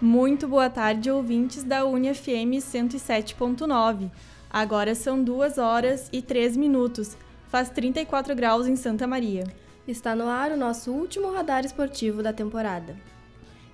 Muito boa tarde, ouvintes da UniFM 107.9. Agora são 2 horas e 3 minutos. Faz 34 graus em Santa Maria. Está no ar o nosso último radar esportivo da temporada.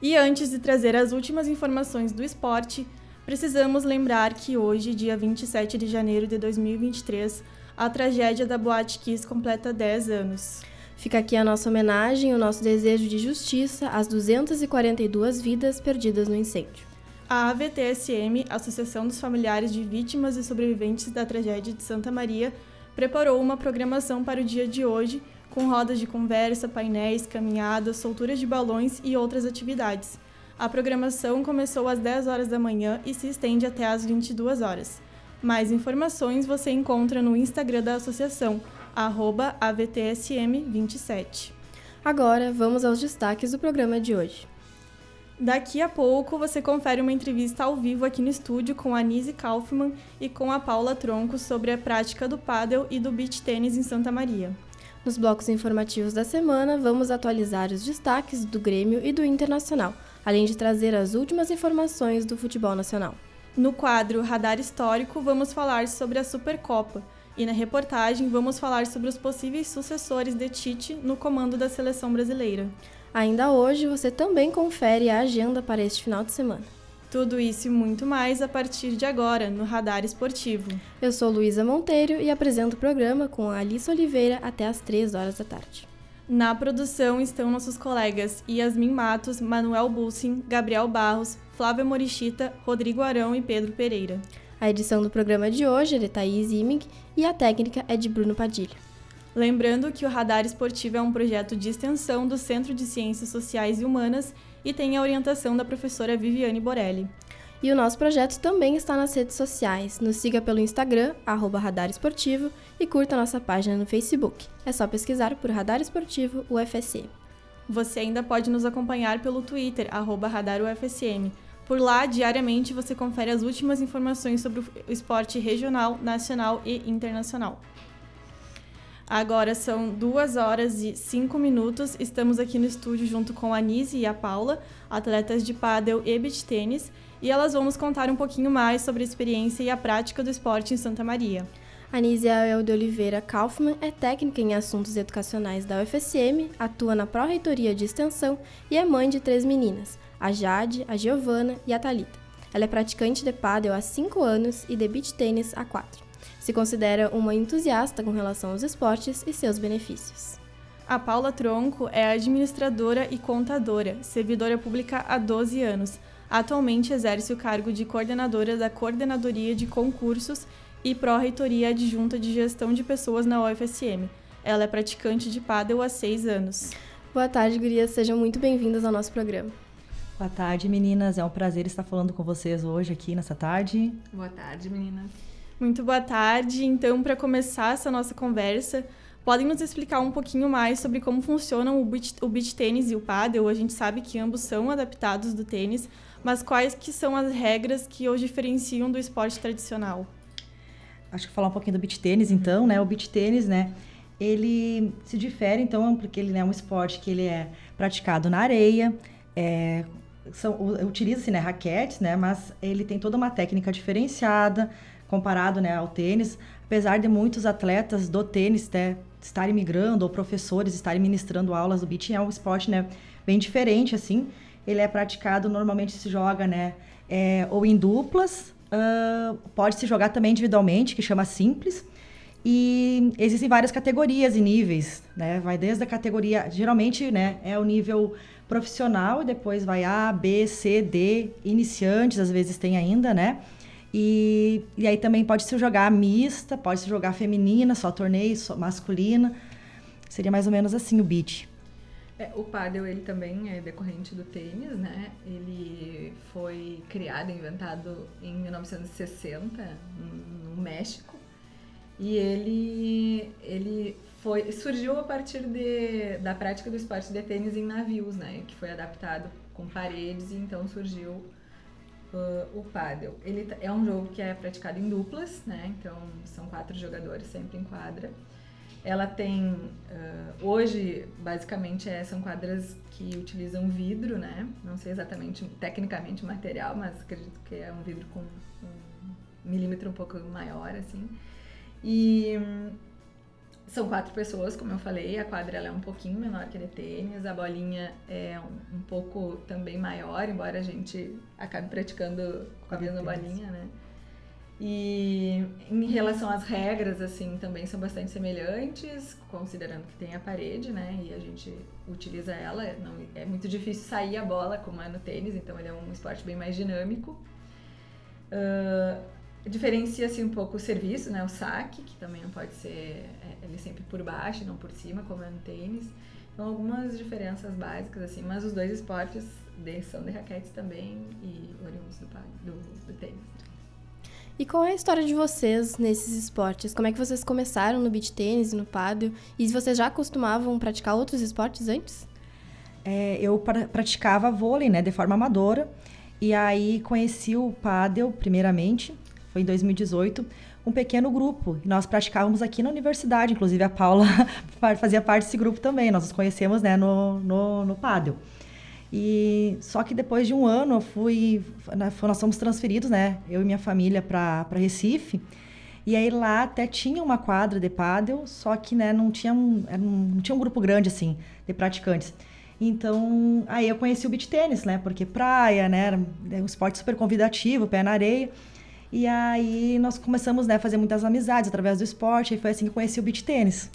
E antes de trazer as últimas informações do esporte, precisamos lembrar que hoje, dia 27 de janeiro de 2023, a tragédia da Boate Kiss completa 10 anos. Fica aqui a nossa homenagem e o nosso desejo de justiça às 242 vidas perdidas no incêndio. A AVTSM, Associação dos Familiares de Vítimas e Sobreviventes da Tragédia de Santa Maria, preparou uma programação para o dia de hoje, com rodas de conversa, painéis, caminhadas, solturas de balões e outras atividades. A programação começou às 10 horas da manhã e se estende até às 22 horas. Mais informações você encontra no Instagram da associação, AVTSM27. Agora, vamos aos destaques do programa de hoje. Daqui a pouco você confere uma entrevista ao vivo aqui no estúdio com a Nise Kaufmann e com a Paula Tronco sobre a prática do paddle e do beach tênis em Santa Maria. Nos blocos informativos da semana, vamos atualizar os destaques do Grêmio e do Internacional, além de trazer as últimas informações do futebol nacional. No quadro Radar Histórico, vamos falar sobre a Supercopa. E na reportagem, vamos falar sobre os possíveis sucessores de Tite no comando da seleção brasileira. Ainda hoje, você também confere a agenda para este final de semana. Tudo isso e muito mais a partir de agora, no Radar Esportivo. Eu sou Luísa Monteiro e apresento o programa com a Alice Oliveira até às 3 horas da tarde. Na produção estão nossos colegas Yasmin Matos, Manuel Bussin, Gabriel Barros, Flávia Morichita, Rodrigo Arão e Pedro Pereira. A edição do programa de hoje é de Thaís Imig e a técnica é de Bruno Padilha. Lembrando que o Radar Esportivo é um projeto de extensão do Centro de Ciências Sociais e Humanas e tem a orientação da professora Viviane Borelli. E o nosso projeto também está nas redes sociais. Nos siga pelo Instagram, arroba Radar Esportivo, e curta nossa página no Facebook. É só pesquisar por Radar Esportivo UFSM. Você ainda pode nos acompanhar pelo Twitter, arroba Radar UFSM. Por lá, diariamente, você confere as últimas informações sobre o esporte regional, nacional e internacional. Agora são duas horas e cinco minutos. Estamos aqui no estúdio junto com a Nise e a Paula, atletas de pádel e beach tênis, e elas vão nos contar um pouquinho mais sobre a experiência e a prática do esporte em Santa Maria. Anísia El de Oliveira Kaufmann é técnica em assuntos educacionais da UFSM, atua na Pró-Reitoria de Extensão e é mãe de três meninas, a Jade, a Giovana e a Talita. Ela é praticante de pádel há 5 anos e de beach tênis há 4. Se considera uma entusiasta com relação aos esportes e seus benefícios. A Paula Tronco é administradora e contadora, servidora pública há 12 anos Atualmente exerce o cargo de coordenadora da Coordenadoria de Concursos e Pró-Reitoria Adjunta de Gestão de Pessoas na UFSM. Ela é praticante de pádel há seis anos. Boa tarde, gurias. Sejam muito bem-vindas ao nosso programa. Boa tarde, meninas. É um prazer estar falando com vocês hoje aqui nessa tarde. Boa tarde, meninas. Muito boa tarde. Então, para começar essa nossa conversa, podem nos explicar um pouquinho mais sobre como funcionam o beach, o beach tênis e o paddle? A gente sabe que ambos são adaptados do tênis, mas quais que são as regras que os diferenciam do esporte tradicional? Acho que falar um pouquinho do beach tênis, então, né? O beach tênis, né? Ele se difere, então, porque ele é um esporte que ele é praticado na areia, é, utiliza-se né, raquetes, né? Mas ele tem toda uma técnica diferenciada comparado né, ao tênis, apesar de muitos atletas do tênis né, estarem migrando ou professores estarem ministrando aulas do beach, é um esporte né, bem diferente, assim ele é praticado, normalmente se joga, né, é, ou em duplas, uh, pode se jogar também individualmente, que chama simples, e existem várias categorias e níveis, né, vai desde a categoria, geralmente, né, é o nível profissional, e depois vai A, B, C, D, iniciantes, às vezes tem ainda, né, e, e aí também pode se jogar mista, pode se jogar feminina, só torneio, só masculina, seria mais ou menos assim o beat. É, o paddle ele também é decorrente do tênis, né? Ele foi criado, inventado em 1960 no México e ele ele foi surgiu a partir de, da prática do esporte de tênis em navios, né? Que foi adaptado com paredes e então surgiu uh, o paddle. Ele é um jogo que é praticado em duplas, né? Então são quatro jogadores sempre em quadra. ela tem uh, hoje basicamente é, são quadras que utilizam vidro, né? Não sei exatamente tecnicamente o material, mas acredito que é um vidro com um milímetro um pouco maior assim. E são quatro pessoas, como eu falei, a quadra é um pouquinho menor que a de tênis, a bolinha é um, um pouco também maior, embora a gente acabe praticando com a mesma bolinha, né? E em relação às regras, assim, também são bastante semelhantes, considerando que tem a parede, né? E a gente utiliza ela. Não, é muito difícil sair a bola, como é no tênis, então ele é um esporte bem mais dinâmico. Uh, Diferencia-se um pouco o serviço, né? O saque, que também não pode ser é, ele sempre por baixo, não por cima, como é no tênis. Então, algumas diferenças básicas, assim, mas os dois esportes de, são de raquetes também e oriundos do, do, do tênis. E qual é a história de vocês nesses esportes? Como é que vocês começaram no beach tênis e no paddle? E se vocês já costumavam praticar outros esportes antes? É, eu pra, praticava vôlei, né, de forma amadora. E aí conheci o paddle primeiramente foi em 2018, um pequeno grupo. Nós praticávamos aqui na universidade, inclusive a Paula fazia parte desse grupo também. Nós nos conhecemos né, no, no, no. E só que depois de um ano eu fui, nós fomos transferidos, né, eu e minha família para Recife. E aí lá até tinha uma quadra de pádel, só que né, não tinha um, não tinha um grupo grande assim de praticantes. Então, aí eu conheci o beach tênis, né? Porque praia, né? Era um esporte super convidativo, pé na areia. E aí nós começamos né, a fazer muitas amizades através do esporte, e foi assim que eu conheci o beach tênis.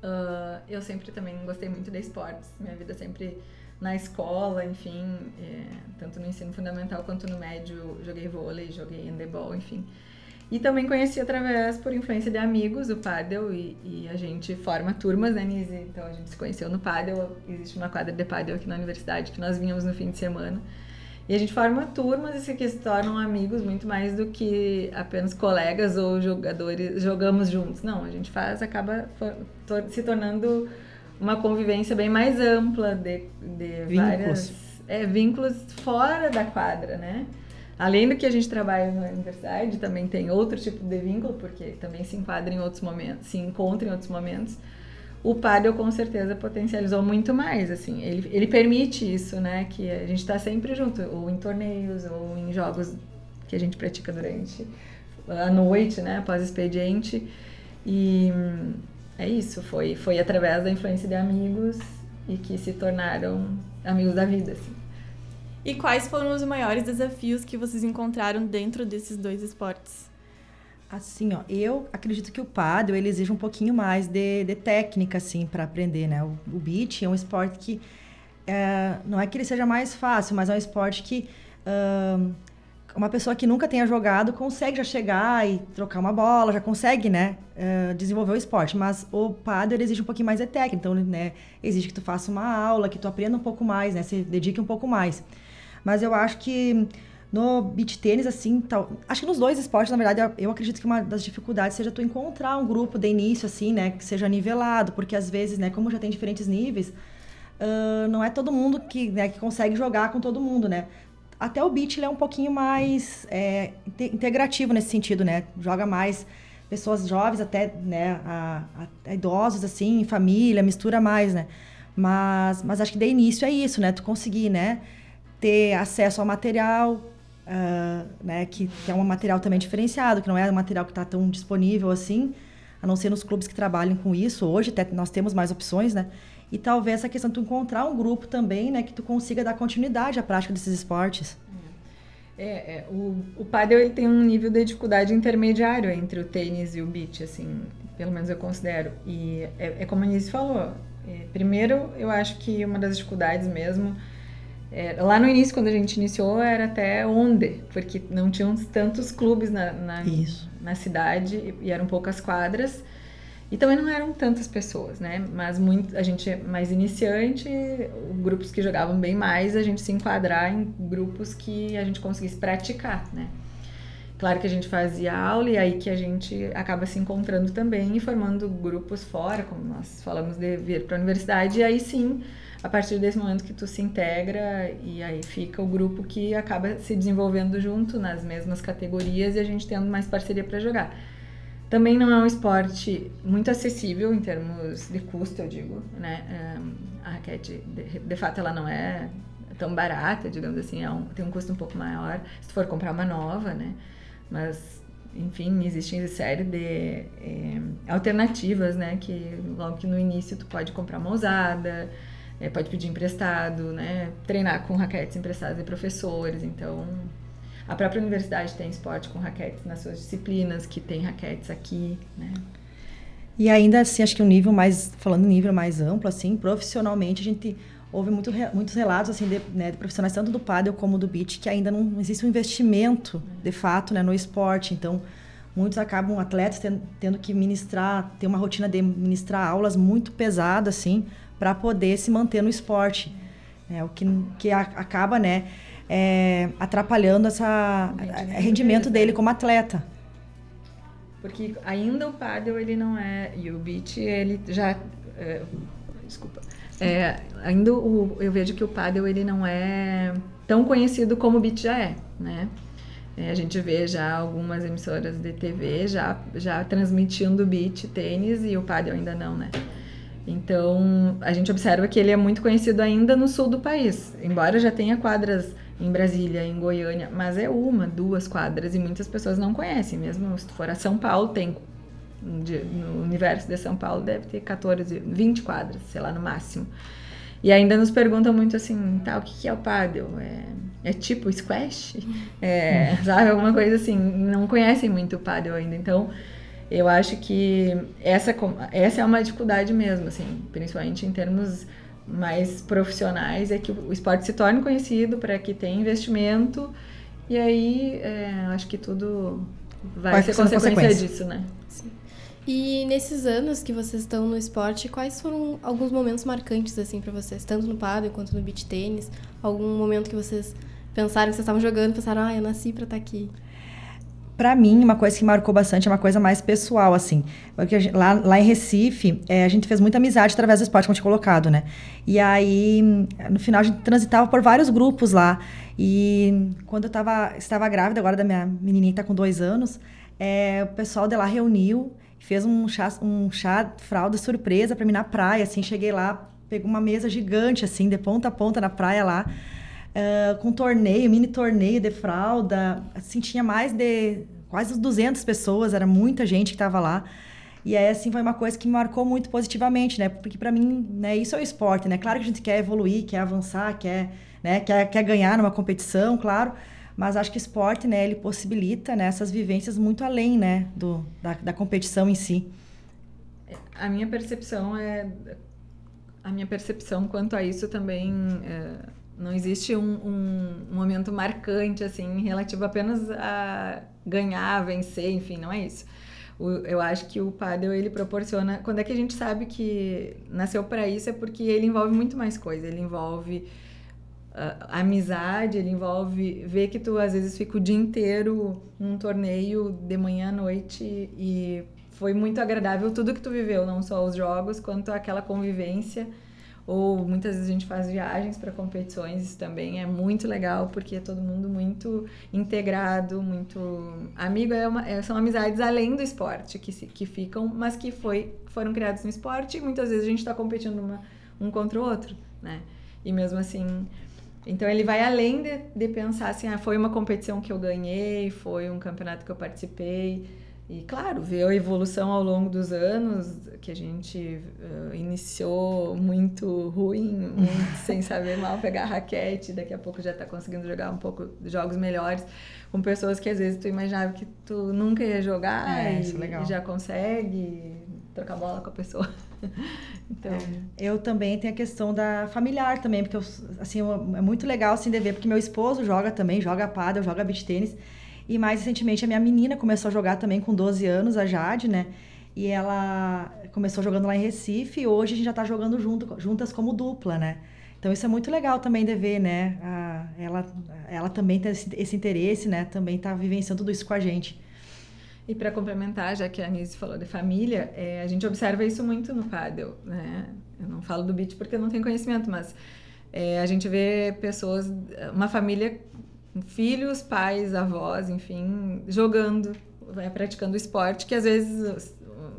Uh, eu sempre também gostei muito de esportes. Minha vida sempre na escola, enfim, é, tanto no ensino fundamental quanto no médio, joguei vôlei, joguei handebol, enfim. E também conheci através, por influência de amigos, o Paddle, e, e, a gente forma turmas, né, Nise? Então a gente se conheceu no Paddle, existe uma quadra de Paddle aqui na universidade que nós vinhamos no fim de semana. E a gente forma turmas e que se tornam amigos muito mais do que apenas colegas ou jogadores, jogamos juntos. Não, a gente faz, acaba se tornando uma convivência bem mais ampla de, de vínculos. várias é, vínculos fora da quadra, né? Além do que a gente trabalha na universidade, também tem outro tipo de vínculo, porque também se enquadra em outros momentos, se encontra em outros momentos o paddle com certeza potencializou muito mais, assim, ele, ele permite isso, né, que a gente está sempre junto, ou em torneios, ou em jogos que a gente pratica durante a noite, né, após expediente, e é isso, foi, foi através da influência de amigos e que se tornaram amigos da vida, assim. E quais foram os maiores desafios que vocês encontraram dentro desses dois esportes? Assim, ó, eu acredito que o paddle ele exige um pouquinho mais de, de técnica, assim, para aprender, né? O, o beach é um esporte que é, não é que ele seja mais fácil, mas é um esporte que uh, uma pessoa que nunca tenha jogado consegue já chegar e trocar uma bola, já consegue, né, uh, desenvolver o esporte. Mas o paddle exige um pouquinho mais de técnica, então, né, exige que tu faça uma aula, que tu aprenda um pouco mais, né, se dedique um pouco mais. Mas eu acho que no beach tênis, assim, tal. Acho que nos dois esportes, na verdade, eu acredito que uma das dificuldades seja tu encontrar um grupo de início, assim, né, que seja nivelado, porque às vezes, né, como já tem diferentes níveis, uh, não é todo mundo que, né, que consegue jogar com todo mundo, né? Até o beach ele é um pouquinho mais é, integrativo nesse sentido, né? Joga mais pessoas jovens até, né, a, a, a idosos, assim, família, mistura mais, né? Mas, mas acho que de início é isso, né? Tu conseguir, né? Ter acesso ao material, uh, né, que, que, é um material também diferenciado, que não é um material que está tão disponível assim, a não ser nos clubes que trabalham com isso. Hoje até nós temos mais opções, né? E talvez essa questão de tu encontrar um grupo também, né, que tu consiga dar continuidade à prática desses esportes. É, é o, o paddle ele tem um nível de dificuldade intermediário entre o tênis e o beach, assim, pelo menos eu considero. E é, é como a Anise falou, é, primeiro eu acho que uma das dificuldades mesmo é, lá no início, quando a gente iniciou, era até onde, porque não tinham tantos clubes na, na, na cidade e eram poucas quadras. E também não eram tantas pessoas, né? Mas muito, a gente é mais iniciante, grupos que jogavam bem mais, a gente se enquadrar em grupos que a gente conseguisse praticar, né? Claro que a gente fazia aula e aí que a gente acaba se encontrando também e formando grupos fora, como nós falamos de vir para a universidade, e aí sim a partir desse momento que tu se integra e aí fica o grupo que acaba se desenvolvendo junto nas mesmas categorias e a gente tendo mais parceria para jogar. Também não é um esporte muito acessível em termos de custo, eu digo, né? a raquete, de, fato, ela não é tão barata, digamos assim, é um, tem um custo um pouco maior se for comprar uma nova, né? Mas, enfim, existe uma série de é, alternativas, né? Que logo que no início tu pode comprar uma usada, é, pode pedir emprestado, né? Treinar com raquetes emprestadas de professores, então a própria universidade tem esporte com raquetes nas suas disciplinas, que tem raquetes aqui, né? E ainda assim, acho que um nível mais, falando nível mais amplo, assim, profissionalmente, a gente houve muito, muitos relatos assim de, né, de, profissionais tanto do paddle como do beach que ainda não existe um investimento de fato né, no esporte então muitos acabam atletas tendo, tendo, que ministrar ter uma rotina de ministrar aulas muito pesada assim para poder se manter no esporte é o que, que a, acaba né é, atrapalhando essa rendimento, rendimento dele como atleta porque ainda o paddle ele não é e o beach ele já é, desculpa é, ainda o, eu vejo que o paddle ele não é tão conhecido como o beach já é, né? É, a gente vê já algumas emissoras de TV já, já transmitindo beach, tênis e o paddle ainda não, né? Então, a gente observa que ele é muito conhecido ainda no sul do país, embora já tenha quadras em Brasília, em Goiânia, mas é uma, duas quadras e muitas pessoas não conhecem, mesmo se tu for a São Paulo, tem no universo de São Paulo deve ter 14, 20 quadras, sei lá, no máximo. E ainda nos perguntam muito assim, tá, o que, é o paddle? É, é tipo squash? É, sabe, alguma coisa assim. Não conhecem muito o paddle ainda. Então, eu acho que essa, essa é uma dificuldade mesmo, assim, principalmente em termos mais profissionais, é que o esporte se torne conhecido para que tenha investimento e aí é, acho que tudo vai, vai ser consequência, consequência disso, né? Sim. E nesses anos que vocês estão no esporte, quais foram alguns momentos marcantes assim para vocês, tanto no paddle quanto no beach tênis? Algum momento que vocês pensaram que vocês estavam jogando, pensaram, ah, eu nasci para estar tá aqui? para mim, uma coisa que marcou bastante é uma coisa mais pessoal, assim. Porque gente, lá, lá em Recife, é, a gente fez muita amizade através do esporte, como eu tinha colocado, né? E aí, no final, a gente transitava por vários grupos lá. E quando eu tava, estava grávida, agora da minha menininha que tá com dois anos, é, o pessoal de lá reuniu fez um chá, um chá fralda surpresa para mim na praia, assim, cheguei lá, pegou uma mesa gigante, assim, de ponta a ponta na praia lá, uh, com torneio, mini torneio de fralda, assim, tinha mais de quase 200 pessoas, era muita gente que estava lá, e aí, assim, foi uma coisa que me marcou muito positivamente, né, porque para mim, né, isso é o esporte, né, claro que a gente quer evoluir, quer avançar, quer, né, quer, quer ganhar numa competição, claro, mas acho que esporte, né, ele possibilita né, essas vivências muito além, né, do, da, da competição em si. A minha percepção é a minha percepção quanto a isso também é, não existe um, um, momento marcante assim relativo apenas a ganhar, vencer, enfim, não é isso. O, eu acho que o paddle ele proporciona. Quando é que a gente sabe que nasceu para isso é porque ele envolve muito mais coisa. Ele envolve amizade, ele envolve ver que tu às vezes fica o dia inteiro num torneio de manhã à noite e foi muito agradável tudo que tu viveu, não só os jogos, quanto aquela convivência. Ou muitas vezes a gente faz viagens para competições, isso também é muito legal, porque é todo mundo muito integrado, muito amigo. É uma, é, são amizades além do esporte que, se, que ficam, mas que foi, foram criados no esporte e muitas vezes a gente está competindo uma, um contra o outro, né? E mesmo assim, então ele vai além de, de pensar assim, ah, foi uma competição que eu ganhei, foi um campeonato que eu participei. E claro, ver a evolução ao longo dos anos, que a gente uh, iniciou muito ruim, muito sem saber mal pegar raquete, daqui a pouco já está conseguindo jogar um pouco jogos melhores, com pessoas que às vezes tu imaginava que tu nunca ia jogar é, e, é e já consegue trocar bola com a pessoa. então, é. eu também tenho a questão da familiar também, porque eu, assim, é muito legal assim de ver, porque meu esposo joga também, joga paddle, joga beach tênis. E mais recentemente a minha menina começou a jogar também com 12 anos, a Jade, né? E ela começou jogando lá em Recife e hoje a gente já tá jogando junto, juntas como dupla, né? Então isso é muito legal também de ver, né? A, ela, ela também tem esse, esse interesse, né? Também tá vivenciando tudo isso com a gente. E para complementar, já que a Anise falou de família, é, a gente observa isso muito no paddle, né? Eu não falo do beat porque não tenho conhecimento, mas é, a gente vê pessoas, uma família, filhos, pais, avós, enfim, jogando vai praticando esporte que às vezes,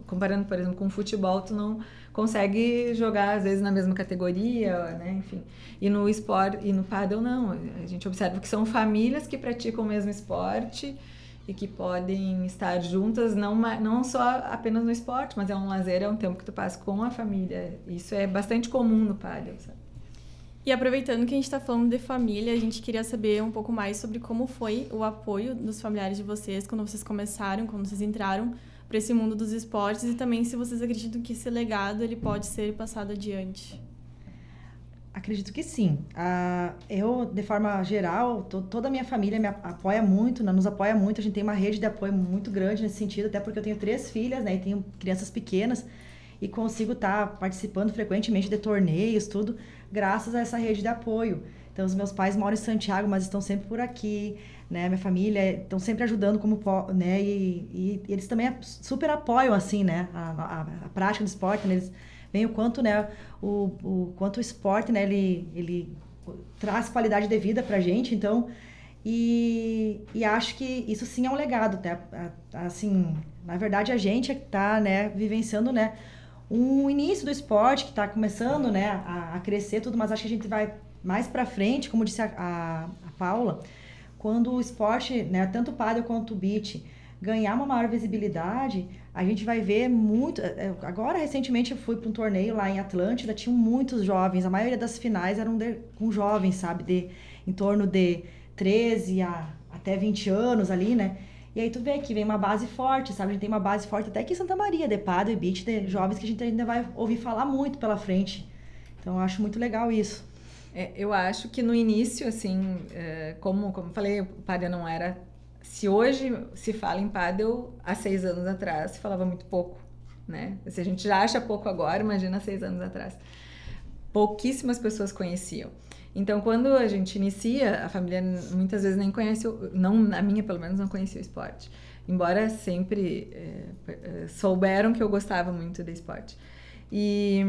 comparando, por exemplo, com futebol, tu não consegue jogar às vezes na mesma categoria, né? Enfim. E no esporte e no paddle não. A gente observa que são famílias que praticam o mesmo esporte e que podem estar juntas não não só apenas no esporte, mas é um lazer, é um tempo que tu passa com a família. Isso é bastante comum no paddle, sabe? E aproveitando que a gente está falando de família, a gente queria saber um pouco mais sobre como foi o apoio dos familiares de vocês quando vocês começaram, quando vocês entraram para esse mundo dos esportes e também se vocês acreditam que esse legado ele pode ser passado adiante. Acredito que sim. Uh, eu, de forma geral, to, toda a minha família me apoia muito, né, nos apoia muito. A gente tem uma rede de apoio muito grande nesse sentido, até porque eu tenho três filhas, né, e tenho crianças pequenas e consigo estar tá participando frequentemente de torneios, tudo, graças a essa rede de apoio. Então, os meus pais moram em Santiago, mas estão sempre por aqui, né? Minha família estão sempre ajudando como, né? E, e, eles também super apoiam, assim, né? A, a, a prática do esporte, né? Eles veem o quanto, né? O, o quanto o esporte, né? Ele, ele traz qualidade de vida pra gente, então... E, e acho que isso sim é um legado, tá? Assim, na verdade, a gente está né, vivenciando, né? Um início do esporte que está começando, né? A, a crescer tudo, mas acho que a gente vai mais para frente, como disse a, a, a, Paula, quando o esporte, né, tanto o paddle quanto o beach, ganhar uma maior visibilidade, a gente vai ver muito. É, é, agora, recentemente, eu fui para um torneio lá em Atlântida, tinham muitos jovens, a maioria das finais eram de, com jovens, sabe, de em torno de 13 a até 20 anos ali, né? E aí tu vê que vem uma base forte, sabe? A gente tem uma base forte até aqui em Santa Maria, de paddle e beach, de jovens que a gente ainda vai ouvir falar muito pela frente. Então, eu acho muito legal isso. É, eu acho que no início, assim, é, como, como falei, o paddle não era... Se hoje se fala em paddle, há seis anos atrás se falava muito pouco, né? Se a gente já acha pouco agora, imagina seis anos atrás. Pouquíssimas pessoas conheciam. Então, quando a gente inicia, a família muitas vezes nem conhece, não, a minha pelo menos não conhecia o esporte. Embora sempre é, souberam que eu gostava muito do esporte. E,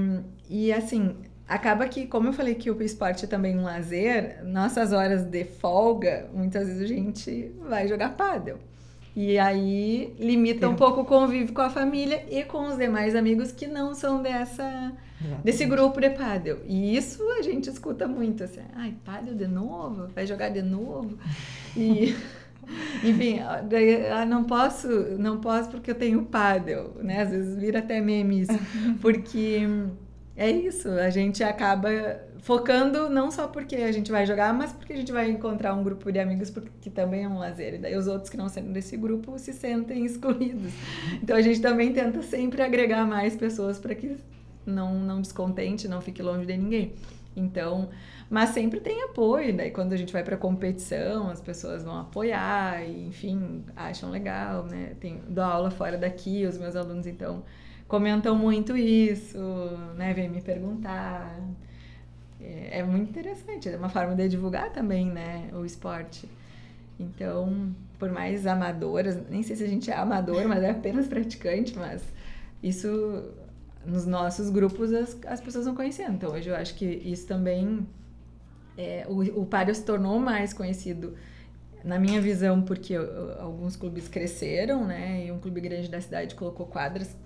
e assim, acaba que, como eu falei que o esporte é também um lazer, nossas horas de folga, muitas vezes a gente vai jogar pádel. E aí limita um pouco o convívio com a família e com os demais amigos que não são dessa desse grupo de pádel. E isso a gente escuta muito assim, ai, pádel de novo? Vai jogar de novo? E enfim, ah, não posso, não posso porque eu tenho pádel, né? Às vezes vira até meme isso, porque é isso, a gente acaba focando não só porque a gente vai jogar, mas porque a gente vai encontrar um grupo de amigos que também é um lazer. E daí os outros que não sendo desse grupo se sentem excluídos. Então a gente também tenta sempre agregar mais pessoas para que não, não descontente, não fique longe de ninguém. Então, mas sempre tem apoio, daí quando a gente vai para competição, as pessoas vão apoiar e, enfim, acham legal, né? Tem, dou aula fora daqui, os meus alunos então comentam muito isso, né? Vem me perguntar. É, é muito interessante, é uma forma de divulgar também, né? O esporte. Então, por mais amadoras, nem sei se a gente é amador, mas é apenas praticante, mas isso nos nossos grupos as, as pessoas vão conhecendo. Então, hoje eu acho que isso também. É, o, o Pário se tornou mais conhecido, na minha visão, porque alguns clubes cresceram, né? E um clube grande da cidade colocou quadras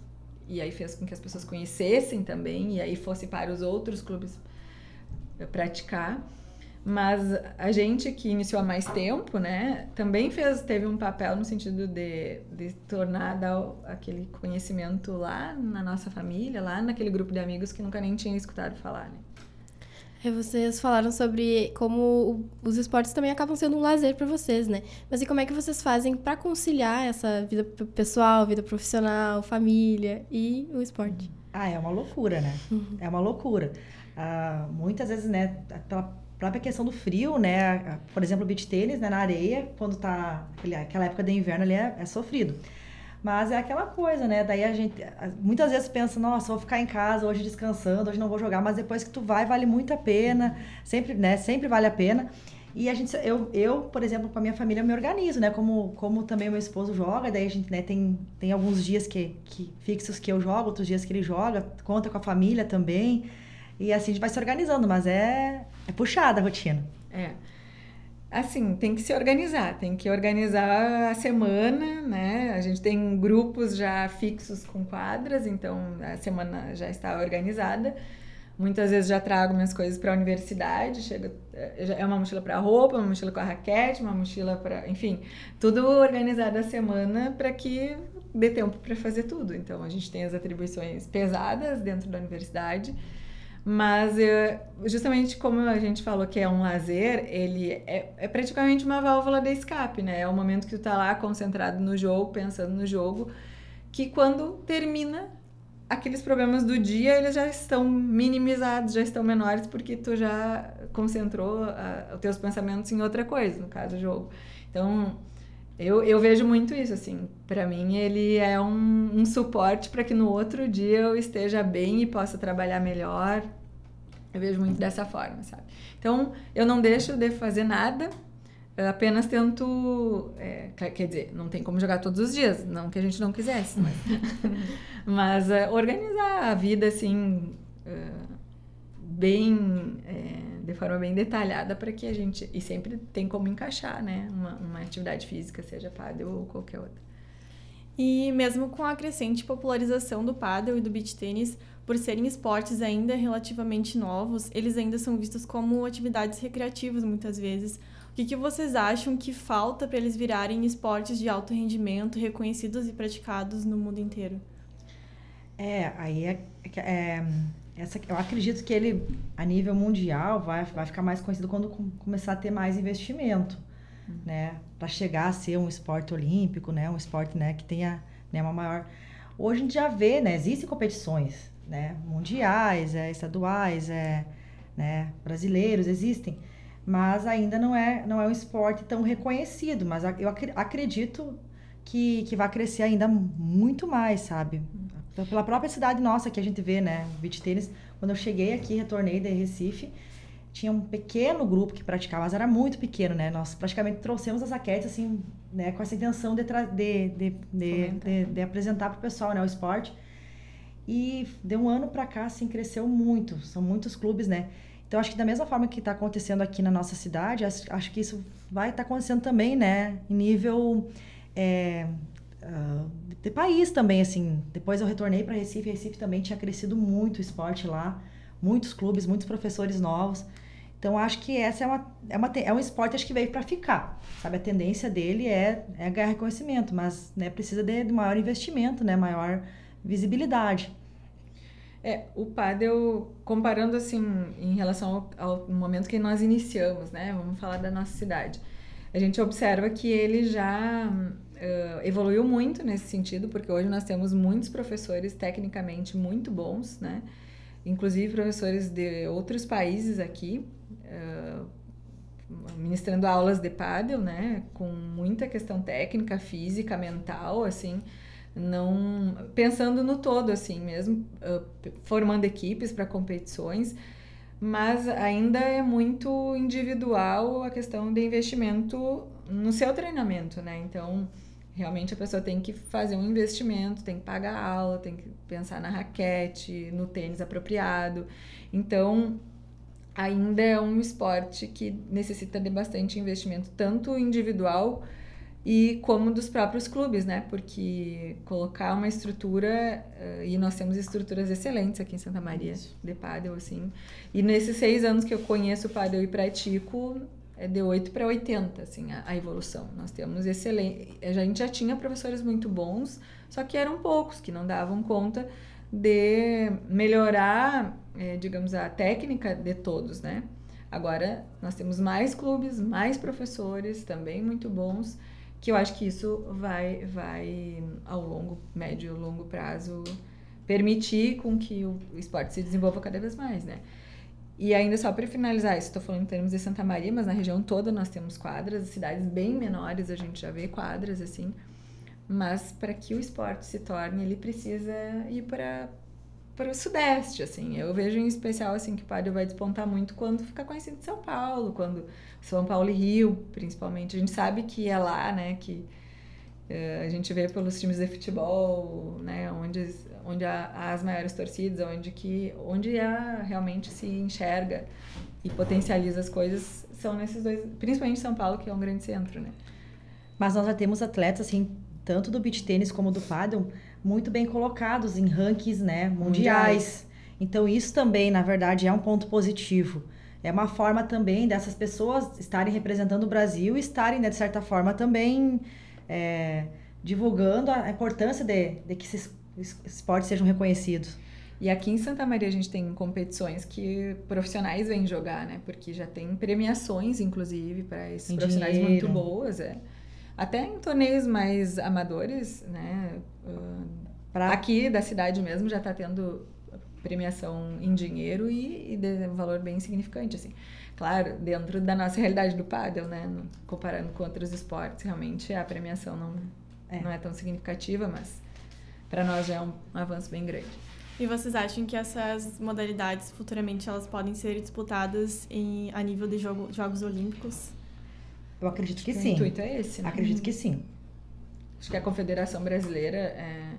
e aí fez com que as pessoas conhecessem também e aí fosse para os outros clubes praticar. Mas a gente que iniciou há mais tempo, né, também fez, teve um papel no sentido de, de tornar, dar aquele conhecimento lá na nossa família, lá naquele grupo de amigos que nunca nem tinha escutado falar, né. E vocês falaram sobre como os esportes também acabam sendo um lazer para vocês, né? Mas e como é que vocês fazem para conciliar essa vida pessoal, vida profissional, família e o esporte? Ah, é uma loucura, né? Uhum. É uma loucura. Ah, muitas vezes, né, pela própria questão do frio, né? Por exemplo, o beach tênis, né, na areia, quando tá aquela época de inverno ali é, é sofrido. Mas é aquela coisa, né? Daí a gente muitas vezes pensa, nossa, vou ficar em casa hoje descansando, hoje não vou jogar, mas depois que tu vai, vale muito a pena, sempre, né? Sempre vale a pena. E a gente, eu, eu por exemplo, com a minha família, eu me organizo, né? Como, como também meu esposo joga, daí a gente né, tem, tem alguns dias que, que fixos que eu jogo, outros dias que ele joga, conta com a família também. E assim a gente vai se organizando, mas é, é puxada a rotina. É. Assim, tem que se organizar, tem que organizar a semana, né? A gente tem grupos já fixos com quadras, então a semana já está organizada. Muitas vezes já trago minhas coisas para a universidade, chega é, é uma mochila para roupa, uma mochila com a raquete, uma mochila para, enfim, tudo organizado a semana para que dê tempo para fazer tudo. Então a gente tem as atribuições pesadas dentro da universidade mas eu, justamente como a gente falou que é um lazer, ele é, é, praticamente uma válvula de escape, né? É o momento que tu tá lá concentrado no jogo, pensando no jogo, que quando termina aqueles problemas do dia, eles já estão minimizados, já estão menores, porque tu já concentrou a, os teus pensamentos em outra coisa, no caso, o jogo. Então, eu, eu vejo muito isso, assim. Para mim, ele é um, um suporte para que no outro dia eu esteja bem e possa trabalhar melhor. Eu vejo muito dessa forma, sabe? Então, eu não deixo de fazer nada, apenas tento. É, quer dizer, não tem como jogar todos os dias, não que a gente não quisesse, mas, mas uh, organizar a vida assim, uh, bem. De forma bem detalhada para que a gente. E sempre tem como encaixar, né? Uma, uma atividade física, seja pádel ou qualquer outra. E mesmo com a crescente popularização do pádel e do beach tênis, por serem esportes ainda relativamente novos, eles ainda são vistos como atividades recreativas muitas vezes. O que, que vocês acham que falta para eles virarem esportes de alto rendimento, reconhecidos e praticados no mundo inteiro? É, aí é, é, essa, eu acredito que ele, a nível mundial, vai, vai ficar mais conhecido quando começar a ter mais investimento, uhum. né? Para chegar a ser um esporte olímpico, né? Um esporte né, que tenha né, uma maior... Hoje a gente já vê, né? Existem competições, né? Mundiais, é, estaduais, é, né? brasileiros, existem. Mas ainda não é, não é um esporte tão reconhecido. Mas eu acredito que, que vai crescer ainda muito mais, sabe? Então, pela própria cidade nossa que a gente vê, né? Beach tênis. Quando eu cheguei aqui, retornei de Recife, tinha um pequeno grupo que praticava, mas era muito pequeno, né? Nós praticamente trouxemos as raquetes, assim, né? Com essa intenção de, de, de, de, de, de apresentar para o pessoal, né? O esporte. E de um ano para cá, assim, cresceu muito. São muitos clubes, né? Então, acho que da mesma forma que está acontecendo aqui na nossa cidade, acho que isso vai estar tá acontecendo também, né? Em nível... É, de país também, assim. Depois eu retornei para Recife, Recife também tinha crescido muito o esporte lá, muitos clubes, muitos professores novos. Então acho que essa é uma, é uma é um esporte acho que veio para ficar, sabe? A tendência dele é, é ganhar reconhecimento, mas né, precisa de, de maior investimento, né? Maior visibilidade. É, o padel, comparando assim, em relação ao, ao momento que nós iniciamos, né? Vamos falar da nossa cidade. A gente observa que ele já uh, evoluiu muito nesse sentido, porque hoje nós temos muitos professores tecnicamente muito bons, né? Inclusive professores de outros países aqui, uh, ministrando aulas de paddle, né? Com muita questão técnica, física, mental, assim, não pensando no todo, assim, mesmo formando equipes para competições, mas ainda é muito individual a questão de investimento no seu treinamento, né? Então, Realmente a pessoa tem que fazer um investimento, tem que pagar aula, tem que pensar na raquete, no tênis apropriado. Então, ainda é um esporte que necessita de bastante investimento, tanto individual e como dos próprios clubes, né? Porque colocar uma estrutura, uh, e nós temos estruturas excelentes aqui em Santa Maria Isso. de pádel, assim. E nesses seis anos que eu conheço o pádel e pratico, é de 8 para 80, assim, a, a, evolução. Nós temos excelente... A gente já tinha professores muito bons, só que eram poucos, que não davam conta de melhorar, é, digamos, a técnica de todos, né? Agora, nós temos mais clubes, mais professores, também muito bons, que eu acho que isso vai, vai ao longo, médio e longo prazo, permitir com que o esporte se desenvolva cada vez mais, né? E ainda só para finalizar, estou falando em termos de Santa Maria, mas na região toda nós temos quadras, cidades bem menores a gente já vê quadras assim. Mas para que o esporte se torne, ele precisa ir para para o sudeste, assim. Eu vejo em especial assim que o Padre vai despontar muito quando fica conhecido São Paulo, quando São Paulo e Rio, principalmente. A gente sabe que é lá, né, que uh, a gente vê pelos times de futebol, né, onde onde há, as maiores torcidas, onde que onde há, realmente se enxerga e potencializa as coisas são nesses dois, principalmente São Paulo, que é um grande centro, né? Mas nós já temos atletas, assim, tanto do beach tênis como do paddle, muito bem colocados em rankings, né, mundiais. mundiais. Então isso também, na verdade, é um ponto positivo. É uma forma também dessas pessoas estarem representando o Brasil e estarem, né, de certa forma, também é, divulgando a importância de, de que esses esportes sejam reconhecidos. E aqui em Santa Maria a gente tem competições que profissionais vêm jogar, né? Porque já tem premiações, inclusive, para esses em profissionais dinheiro. muito boas, é. Até em torneios mais amadores, né? Uh, pra... Aqui da cidade mesmo já está tendo premiação em dinheiro e, e de valor bem significante, assim. Claro, dentro da nossa realidade do pádel, né? Comparando com outros esportes, realmente a premiação não é, não é tão significativa, mas para nós já é um, avanço bem grande. E vocês acham que essas modalidades futuramente elas podem ser disputadas em, a nível de jogo, Jogos Olímpicos? Eu acredito que o sim. O intuito é esse, né? Acredito que sim. Acho que a Confederação Brasileira é,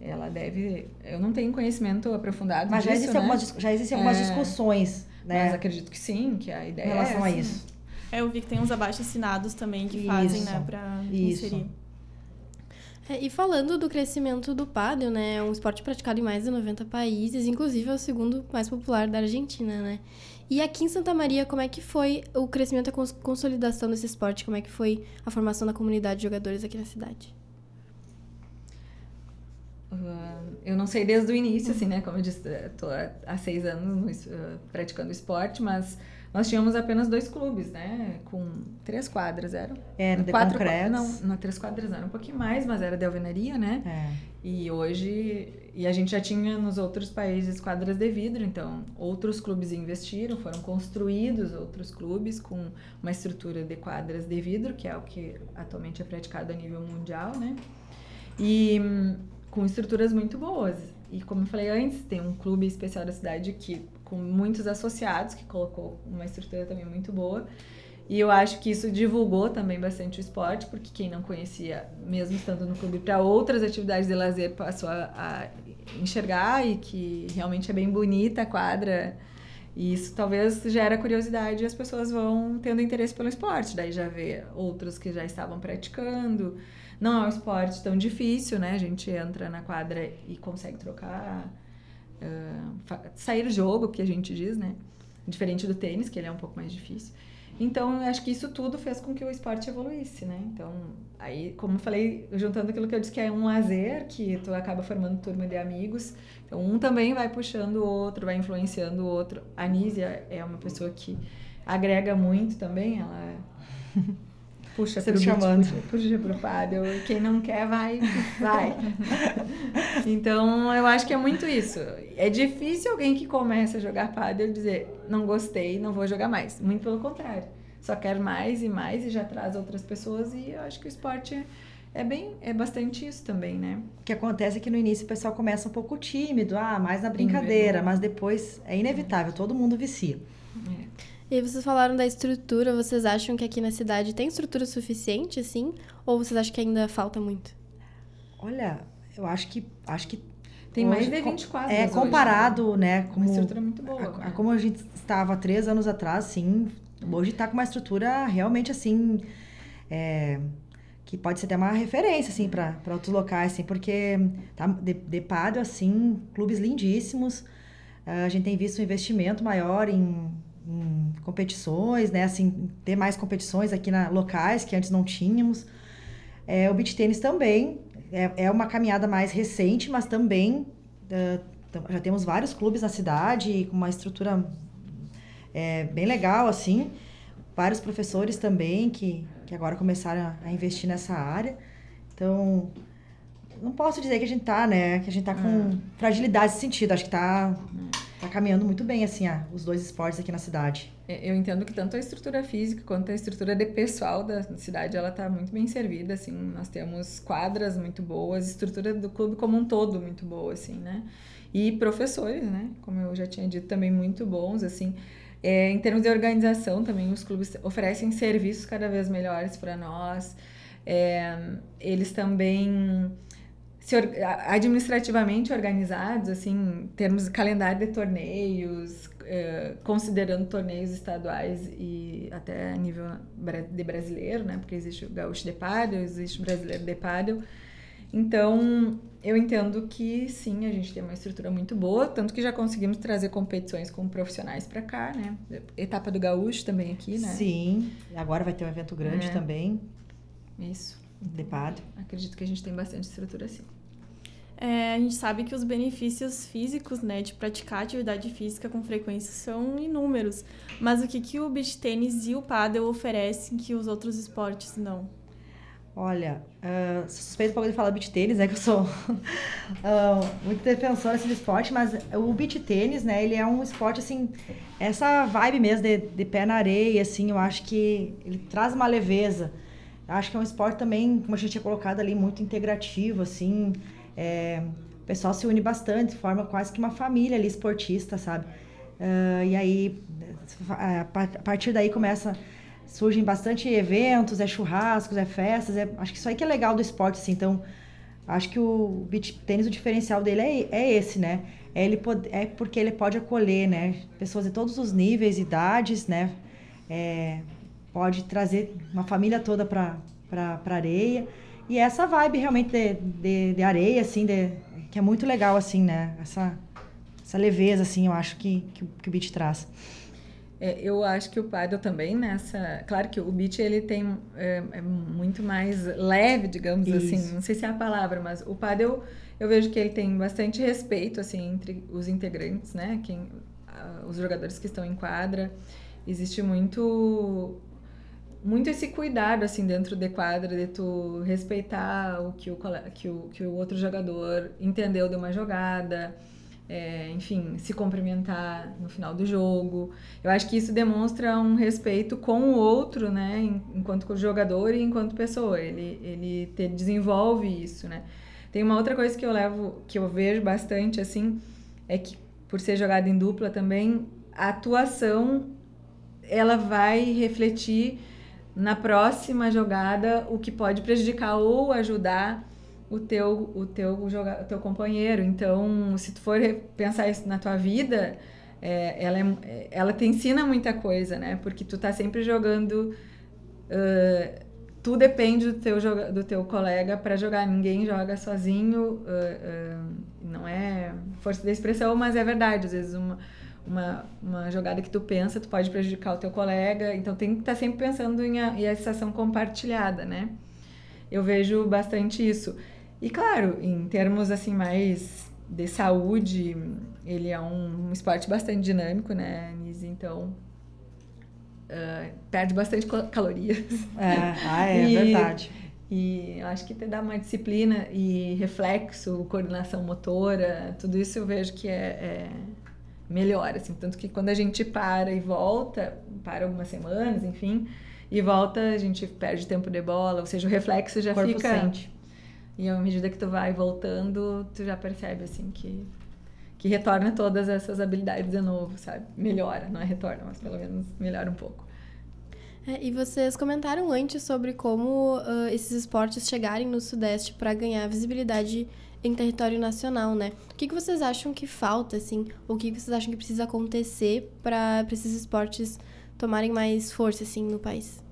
ela deve. Eu não tenho conhecimento aprofundado Mas disso, já existem né? algumas, já existem algumas É, discussões, né? Mas acredito que sim, que a ideia Em relação é a isso. É, eu vi que tem uns abaixo assinados também que fazem, né, Isso, isso. inserir. É, e falando do crescimento do pádel, né, é um esporte praticado em mais de 90 países, inclusive é o segundo mais popular da Argentina, né? E aqui em Santa Maria, como é que foi o crescimento e a cons- consolidação desse esporte? Como é que foi a formação da comunidade de jogadores aqui na cidade? Ah, eu não sei desde o início, assim, né? Como eu disse, estou há seis anos ah, praticando esporte, mas nós tínhamos apenas dois clubes, né? Com três quadras, eram? É, no The Quatro Concretes. Não, não, três quadras era um pouquinho mais, mas era de alvenaria, né? É. E hoje, e a gente já tinha nos outros países quadras de vidro, então outros clubes investiram, foram construídos outros clubes com uma estrutura de quadras de vidro, que é o que atualmente é praticado a nível mundial, né? E hum, com estruturas muito boas. E como eu falei antes, tem um clube especial da cidade que com muitos associados que colocou uma estrutura também muito boa. E eu acho que isso divulgou também bastante o esporte, porque quem não conhecia, mesmo estando no clube, para outras atividades de lazer passou a, a enxergar e que realmente é bem bonita a quadra. E isso talvez gera curiosidade e as pessoas vão tendo interesse pelo esporte. Daí já vê outros que já estavam praticando. Não é um esporte tão difícil, né? A gente entra na quadra e consegue trocar, fa- sair do jogo, que a gente diz, né? Diferente do tênis, que ele é um pouco mais difícil. Então, eu acho que isso tudo fez com que o esporte evoluísse, né? Então, aí, como eu falei, juntando aquilo que eu disse que é um lazer, que tu acaba formando turma de amigos. Então, um também vai puxando o outro, vai influenciando o outro. A Nízia é uma pessoa que agrega muito também, ela puxa Você me beat, chamando. puxa, pro paddle. Quem não quer, vai, vai. Então, eu acho que é muito isso. É difícil alguém que começa a jogar paddle dizer, não gostei, não vou jogar mais. Muito pelo contrário. Só quer mais e mais e já traz outras pessoas e eu acho que o esporte é bem, é bastante isso também, né? O que acontece é que no início o pessoal começa um pouco tímido, ah, mais na brincadeira, mas depois é inevitável, todo mundo vicia. E aí vocês falaram da estrutura, vocês acham que aqui na cidade tem estrutura suficiente, assim? Ou vocês acham que ainda falta muito? Olha, eu acho que acho que Tem Hoje, mais de com- 20 quadras é hoje, comparado, né, Uma como estrutura muito boa. a- a- né? como a gente estava três anos atrás, sim, hoje está com uma estrutura realmente assim, é, que pode ser até uma referência assim para outros locais, assim, porque tá de, de assim, clubes lindíssimos. A gente tem visto um investimento maior em, em competições, né, assim, ter mais competições aqui na locais que antes não tínhamos. É, o beach tênis também é, é uma caminhada mais recente, mas também tam- já temos vários clubes na cidade com uma estrutura é, bem legal, assim. Vários professores também que, que agora começaram a, a investir nessa área. Então, não posso dizer que a gente tá, né? Que a gente tá com fragilidade nesse sentido. Acho que tá, tá caminhando muito bem, assim, ah, os dois esportes aqui na cidade. É, Eu entendo que tanto a estrutura física quanto a estrutura de pessoal da cidade, ela tá muito bem servida, assim, nós temos quadras muito boas, estrutura do clube como um todo muito boa, assim, né? E professores, né? Como eu já tinha dito, também muito bons, assim. É, em termos de organização também, os clubes oferecem serviços cada vez melhores para nós. É, eles também se or- administrativamente organizados, assim, termos calendário de torneios, eh, considerando torneios estaduais e até a nível de brasileiro, né? Porque existe o gaúcho de pádel, existe o brasileiro de pádel. Então, eu entendo que sim, a gente tem uma estrutura muito boa, tanto que já conseguimos trazer competições com profissionais para cá, né? Etapa do gaúcho também aqui, né? Sim, agora vai ter um evento grande É. também, Isso. De pádel. Acredito que a gente tem bastante estrutura sim. É, a gente sabe que os benefícios físicos, né, de praticar atividade física com frequência são inúmeros. Mas o que, que o beach tênis e o paddle oferecem que os outros esportes não? Olha, sou suspeito um pouco de falar beach tênis, né? Que eu sou ah, muito defensora assim, do esporte, mas o beach tênis, né? Ele é um esporte, assim, essa vibe mesmo de, de pé na areia, assim, eu acho que ele traz uma leveza. Acho que é um esporte também, como a gente tinha colocado ali, muito integrativo, assim. é, o pessoal se une bastante, forma quase que uma família ali esportista, sabe? Ah, e aí, a par- a partir daí começa surgem bastante eventos, é churrascos, é festas, é, acho que isso aí que é legal do esporte, assim, então acho que o tênis, o diferencial dele é, é esse, né, é, ele pode, é porque ele pode acolher, né, pessoas de todos os níveis, idades, né, é, pode trazer uma família toda pra, pra areia, e essa vibe realmente de, de, de areia, assim, de, que é muito legal, assim, né, essa, essa leveza, assim, eu acho que, que, o- que o beach traz. É, eu acho que o paddle também nessa, claro que o beach ele tem é, é muito mais leve, digamos assim, Isso. não sei se é a palavra, mas o paddle eu vejo que ele tem bastante respeito assim entre os integrantes, né? Quem, ah, os jogadores que estão em quadra, existe muito muito esse cuidado assim dentro de quadra de tu respeitar o que o que o, que o outro jogador entendeu de uma jogada é, enfim, se cumprimentar no final do jogo. Eu acho que isso demonstra um respeito com o outro, né, en- enquanto jogador e enquanto pessoa. Ele, ele te desenvolve isso, né. Tem uma outra coisa que eu levo, que eu vejo bastante, assim, é que por ser jogada em dupla também, a atuação, ela vai refletir na próxima jogada o que pode prejudicar ou ajudar o teu o teu o teu companheiro. Então, se tu for pensar isso na tua vida, é, ela é, ela te ensina muita coisa, né? Porque tu tá sempre jogando ah, tu depende do teu, do teu colega para jogar. Ninguém joga sozinho. ah, ah, não é força da expressão, mas é verdade. Às vezes uma, uma, uma jogada que tu pensa, tu pode prejudicar o teu colega. Então tem que estar sempre pensando em a, em compartilhada, né? Eu vejo bastante isso. E claro, em termos assim mais de saúde, ele é um, um esporte bastante dinâmico, né, Nise? Então ah, perde bastante calorias. É, ah, é E- verdade. E eu acho que te dá uma disciplina e reflexo, coordenação motora, tudo isso eu vejo que é, é melhor, assim. Tanto que quando a gente para e volta, para algumas semanas, enfim, e volta, a gente perde tempo de bola, ou seja, o reflexo já O corpo fica... sente. E à medida que tu vai voltando, tu já percebe, assim, que, que retorna todas essas habilidades de novo, sabe? Melhora, não é retorna, mas pelo menos melhora um pouco. É, e vocês comentaram antes sobre como ah, esses esportes chegarem no Sudeste para ganhar visibilidade em território nacional, né? O que, que vocês acham que falta, assim? O que, vocês acham que precisa acontecer para esses esportes tomarem mais força, assim, no país?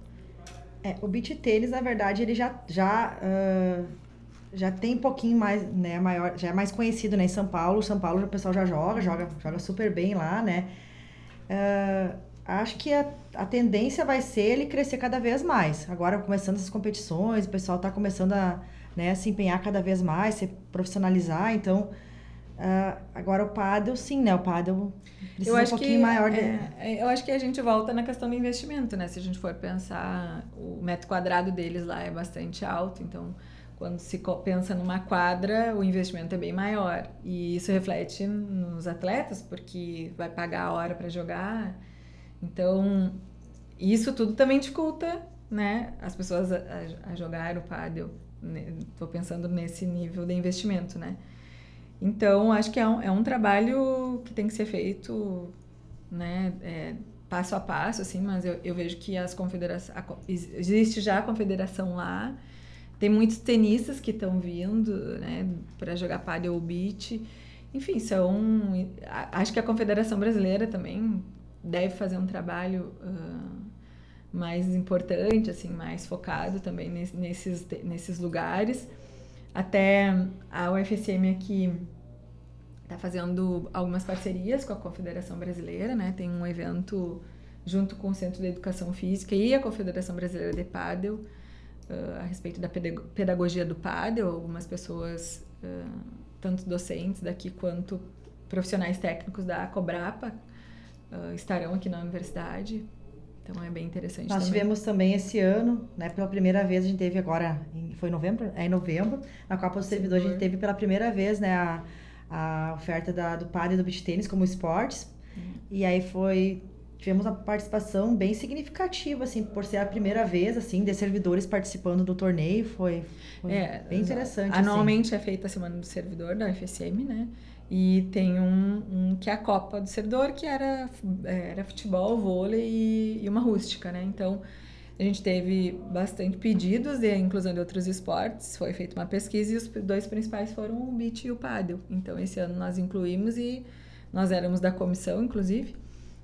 É, o beach tênis, na verdade, ele já, já, ah, já tem um pouquinho mais, né, maior, já é mais conhecido, né, em São Paulo. São Paulo o pessoal já joga, joga, joga super bem lá, né. Ah, acho que a, a tendência vai ser ele crescer cada vez mais. Agora, começando essas competições, o pessoal tá começando a, né, se empenhar cada vez mais, se profissionalizar, então... ah, agora o paddle, sim, né, o paddle precisa um pouquinho maior de... é, é, eu acho que a gente volta na questão do investimento, né? Se a gente for pensar, o metro quadrado deles lá é bastante alto, então quando se pensa numa quadra, o investimento é bem maior. E isso reflete nos atletas, porque vai pagar a hora para jogar. Então, isso tudo também dificulta, né, as pessoas a, a- jogar o pádel. Estou pensando nesse nível de investimento, né? Então, acho que é um, é um trabalho que tem que ser feito, né, é, passo a passo, assim, mas eu, eu vejo que as confederações, existe já a confederação lá, tem muitos tenistas que estão vindo, né, para jogar paddle ou beach, enfim, são. Acho que a Confederação Brasileira também deve fazer um trabalho uh, mais importante, assim, mais focado também nesses, nesses lugares. Até a UFSM aqui está fazendo algumas parcerias com a Confederação Brasileira, né? Tem um evento junto com o Centro de Educação Física e a Confederação Brasileira de Pádel uh, a respeito da pedagogia do pádel. Algumas pessoas, uh, tanto docentes daqui quanto profissionais técnicos da Cobrapa, uh, estarão aqui na universidade. Então é bem interessante. Nós também. tivemos também esse ano, né? Pela primeira vez a gente teve agora, em, foi em novembro? É em novembro, na Copa do Servidor a gente teve pela primeira vez, né? A, a oferta da, do padre do beach tênis como esportes. Uhum. E aí foi tivemos uma participação bem significativa, assim, por ser a primeira vez, assim, de servidores participando do torneio, foi, foi é, bem interessante. Assim. Anualmente assim. é feita a Semana do Servidor da UFSM, né? E tem um, um, que é a Copa do Servidor, que era, era futebol, vôlei e, e uma rústica, né? Então, a gente teve bastante pedidos de inclusão de outros esportes, foi feita uma pesquisa e os dois principais foram o beach e o paddle. Então, esse ano nós incluímos e nós éramos da comissão, inclusive,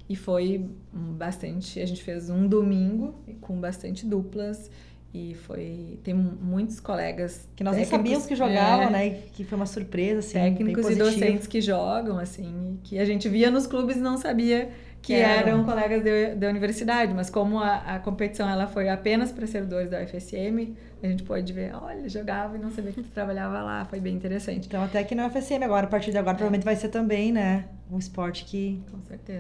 e foi bastante, a gente fez um domingo com bastante duplas e foi. Tem muitos colegas. Que nós nem sabíamos que jogavam, é, né? Que foi uma surpresa, assim. Técnicos e docentes que jogam, assim, que a gente via nos clubes e não sabia que, eram. eram colegas da universidade, mas como a, a competição ela foi apenas para servidores da UFSM, a gente pode ver, olha, jogava e não sabia que tu trabalhava lá, foi bem interessante. Então, até que na UFSM agora, a partir de agora, é. provavelmente vai ser também, né? Um esporte que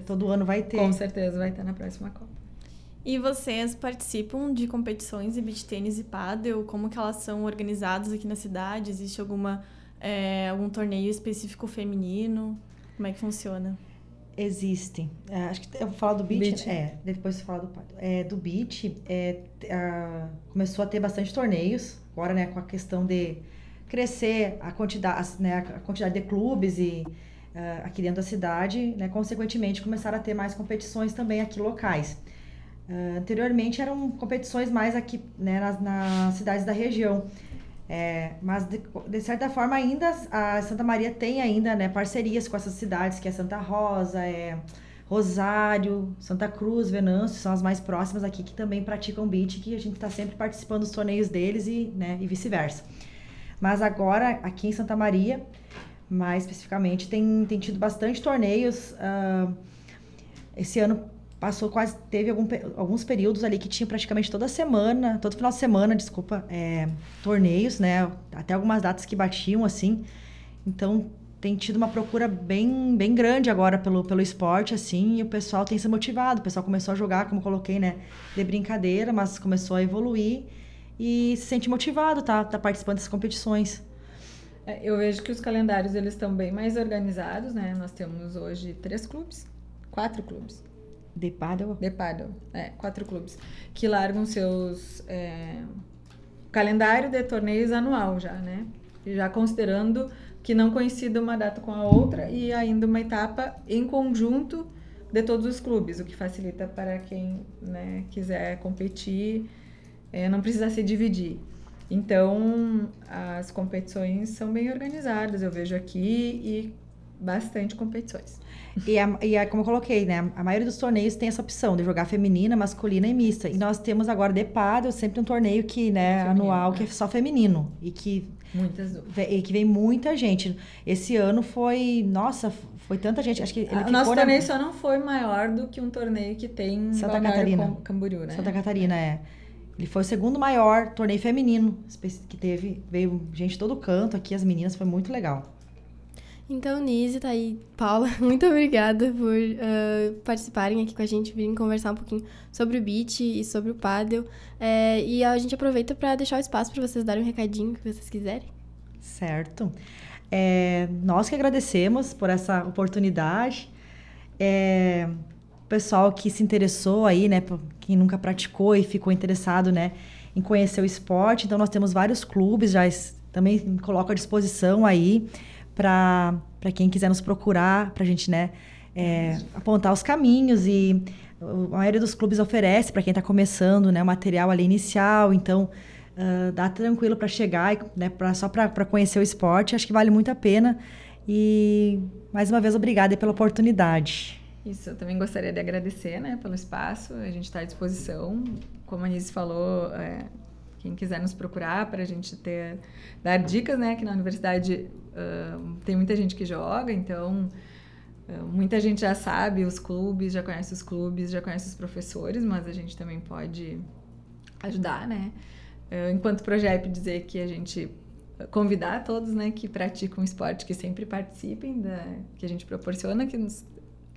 todo ano vai ter. Com certeza vai ter na próxima Copa. E vocês participam de competições de beach tênis e paddle? Como que elas são organizadas aqui na cidade? Existe alguma é, algum torneio específico feminino? Como é que funciona? Existem. É, acho que eu vou falar do beach. beach. É, depois você fala do paddle. É, do beach, é, a, começou a ter bastante torneios. Agora, né, com a questão de crescer a quantidade, né, a quantidade de clubes e uh, aqui dentro da cidade, né, consequentemente começaram a ter mais competições também aqui locais. Uh, anteriormente eram competições mais aqui né, nas, nas cidades da região. É, mas de, de, certa forma ainda a Santa Maria tem ainda né, parcerias com essas cidades, que é Santa Rosa, é Rosário, Santa Cruz, Venâncio, são as mais próximas aqui que também praticam beach, que a gente está sempre participando dos torneios deles e, né, e vice-versa. Mas agora, aqui em Santa Maria, mais especificamente, tem, tem tido bastante torneios. Uh, esse ano passou quase teve algum, alguns períodos ali que tinha praticamente toda semana todo final de semana desculpa é, torneios né? Até algumas datas que batiam assim. Então tem tido uma procura bem bem grande agora pelo, pelo esporte assim e o pessoal tem se motivado. O pessoal começou a jogar como coloquei né de brincadeira mas começou a evoluir e se sente motivado tá tá participando dessas competições. É, eu vejo que os calendários eles estão bem mais organizados né? Nós temos hoje três clubes quatro clubes de paddle? De paddle, é, quatro clubes. Que largam seus... É, calendário de torneios anual já, né? Já considerando que não coincida uma data com a outra e ainda uma etapa em conjunto de todos os clubes, o que facilita para quem né, quiser competir, é, não precisa se dividir. Então, as competições são bem organizadas, eu vejo aqui, e bastante competições. E, a, e a, como eu coloquei, né? A maioria dos torneios tem essa opção de jogar feminina, masculina e mista. E nós temos agora de paddle sempre um torneio que, né, feminino, anual, né? que é só feminino. E que. Muitas E que vem muita gente. Esse ano foi. Nossa, foi tanta gente. Acho que ele o nosso torneio na... só não foi maior do que um torneio que tem Santa Catarina. Camboriú, né? Santa Catarina, é. Ele foi o segundo maior torneio feminino que teve. Veio gente de todo canto aqui, as meninas, foi muito legal. Então, Nise, tá aí, Paula, muito obrigada por uh, participarem aqui com a gente, virem conversar um pouquinho sobre o beat e sobre o paddle. É, e a gente aproveita para deixar o espaço para vocês darem um recadinho que vocês quiserem. Certo. É, nós que agradecemos por essa oportunidade. É, pessoal que se interessou aí, né, quem nunca praticou e ficou interessado, né, em conhecer o esporte. Então, nós temos vários clubes, já também coloco à disposição aí para quem quiser nos procurar, para a gente né, é, apontar os caminhos. E a maioria dos clubes oferece para quem está começando né, o material ali inicial, então uh, dá tranquilo para chegar, né, pra, só para conhecer o esporte, acho que vale muito a pena. E mais uma vez, obrigada pela oportunidade. Isso, eu também gostaria de agradecer né, pelo espaço, a gente está à disposição. Como a Nise falou, é, quem quiser nos procurar para a gente ter, dar dicas, né? Que na universidade uh, tem muita gente que joga, então uh, muita gente já sabe os clubes, já conhece os clubes, já conhece os professores, mas a gente também pode ajudar, né? Uh, enquanto projeto dizer que a gente convidar todos, né, que praticam esporte, que sempre participem da que a gente proporciona, que nos,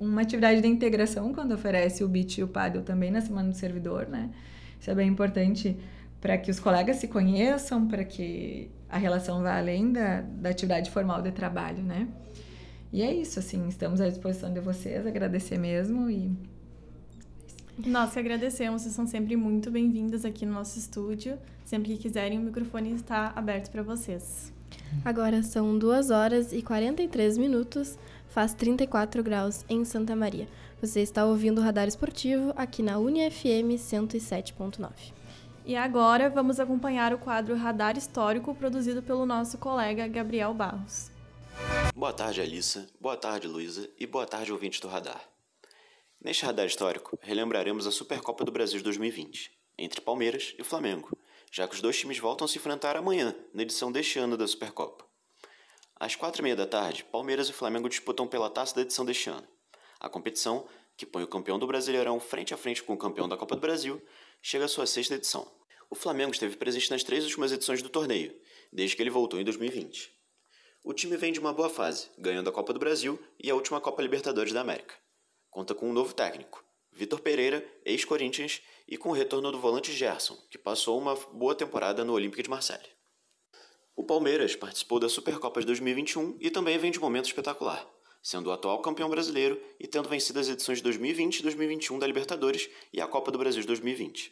uma atividade de integração quando oferece o beat e o paddle também na semana do servidor, né? Isso é bem importante para que os colegas se conheçam, para que a relação vá além da, da atividade formal de trabalho, né? E é isso, assim, estamos à disposição de vocês, agradecer mesmo e nós que agradecemos, vocês são sempre muito bem-vindas aqui no nosso estúdio. Sempre que quiserem, o microfone está aberto para vocês. Agora são 2 horas e 43 minutos, faz 34 graus em Santa Maria. Você está ouvindo o Radar Esportivo aqui na UniFM 107.9. E agora vamos acompanhar o quadro Radar Histórico produzido pelo nosso colega Gabriel Barros. Boa tarde, Alissa. Boa tarde, Luísa. E boa tarde, ouvintes do Radar. Neste radar histórico, relembraremos a Supercopa do Brasil de 2020, entre Palmeiras e Flamengo, já que os dois times voltam a se enfrentar amanhã, na edição deste ano da Supercopa. Às quatro e meia da tarde, Palmeiras e Flamengo disputam pela taça da edição deste ano. A competição, que põe o campeão do Brasileirão frente a frente com o campeão da Copa do Brasil, chega à sua sexta edição. O Flamengo esteve presente nas três últimas edições do torneio, desde que ele voltou em 2020. O time vem de uma boa fase, ganhando a Copa do Brasil e a última Copa Libertadores da América conta com um novo técnico, Vitor Pereira, ex-Corinthians, e com o retorno do volante Gerson, que passou uma boa temporada no Olímpico de Marseille. O Palmeiras participou da Supercopa de 2021 e também vem de um momento espetacular, sendo o atual campeão brasileiro e tendo vencido as edições de 2020 e 2021 da Libertadores e a Copa do Brasil de 2020.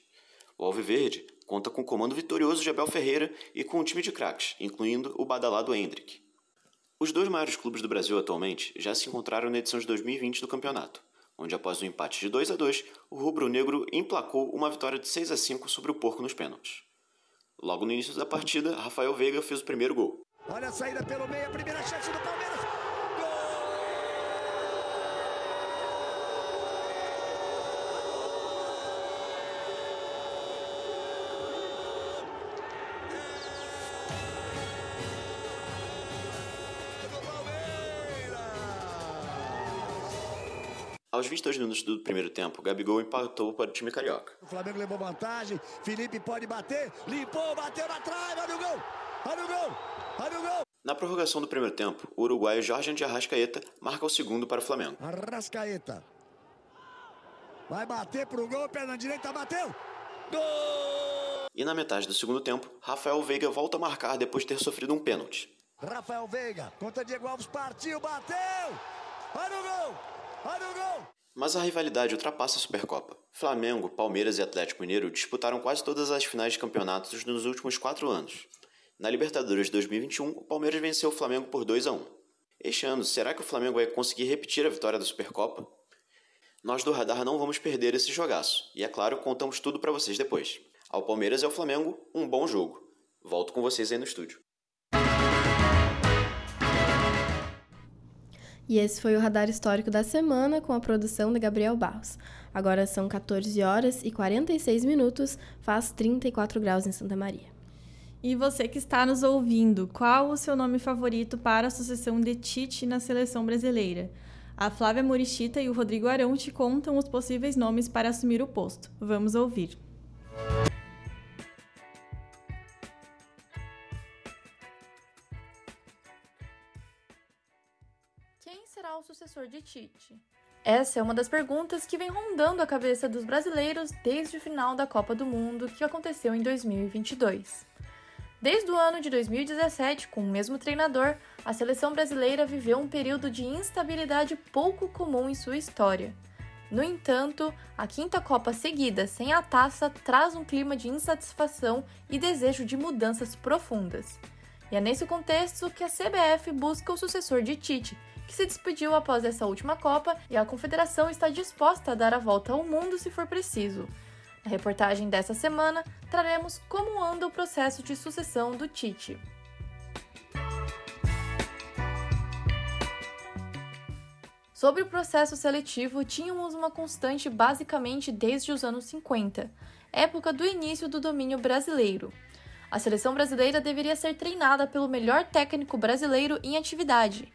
O Alviverde conta com o comando vitorioso de Abel Ferreira e com um time de craques, incluindo o badalado Hendrick. Os dois maiores clubes do Brasil atualmente já se encontraram na edição de 2020 do campeonato, onde após um empate de 2 a 2, o rubro-negro emplacou uma vitória de 6 a 5 sobre o Porco nos pênaltis. Logo no início da partida, Rafael Veiga fez o primeiro gol. Olha a saída pelo meio, a primeira chance do Palmeiras. Aos 22 minutos do primeiro tempo, Gabigol empatou para o time carioca. O Flamengo levou vantagem, Felipe pode bater, limpou, bateu na trave, olha o gol, olha o gol, olha o gol. Na prorrogação do primeiro tempo, o uruguaio Jorge de Arrascaeta marca o segundo para o Flamengo. Arrascaeta. Vai bater pro gol, perna direita, bateu. Gol! E na metade do segundo tempo, Rafael Veiga volta a marcar depois de ter sofrido um pênalti. Rafael Veiga, contra Diego Alves, partiu, bateu! Olha o gol! Olha o gol! Mas a rivalidade ultrapassa a Supercopa. Flamengo, Palmeiras e Atlético Mineiro disputaram quase todas as finais de campeonatos nos últimos quatro anos. Na Libertadores de 2021, o Palmeiras venceu o Flamengo por 2 a 1. Este ano, será que o Flamengo vai conseguir repetir a vitória da Supercopa? Nós do Radar não vamos perder esse jogaço, e é claro, contamos tudo para vocês depois. Ao Palmeiras e ao Flamengo, um bom jogo. Volto com vocês aí no estúdio. E esse foi o Radar Histórico da semana com a produção de Gabriel Barros. Agora são 14 horas e 46 minutos, faz 34 graus em Santa Maria. E você que está nos ouvindo, qual o seu nome favorito para a sucessão de Tite na seleção brasileira? A Flávia Murichita e o Rodrigo Arão te contam os possíveis nomes para assumir o posto. Vamos ouvir. O sucessor de Tite? Essa é uma das perguntas que vem rondando a cabeça dos brasileiros desde o final da Copa do Mundo que aconteceu em 2022. Desde o ano de 2017, com o mesmo treinador, a seleção brasileira viveu um período de instabilidade pouco comum em sua história. No entanto, a quinta Copa seguida sem a taça traz um clima de insatisfação e desejo de mudanças profundas. E é nesse contexto que a CBF busca o sucessor de Tite, que se despediu após essa última Copa e a confederação está disposta a dar a volta ao mundo se for preciso. Na reportagem dessa semana, traremos como anda o processo de sucessão do Tite. Sobre o processo seletivo, tínhamos uma constante basicamente desde os anos 50, época do início do domínio brasileiro. A seleção brasileira deveria ser treinada pelo melhor técnico brasileiro em atividade.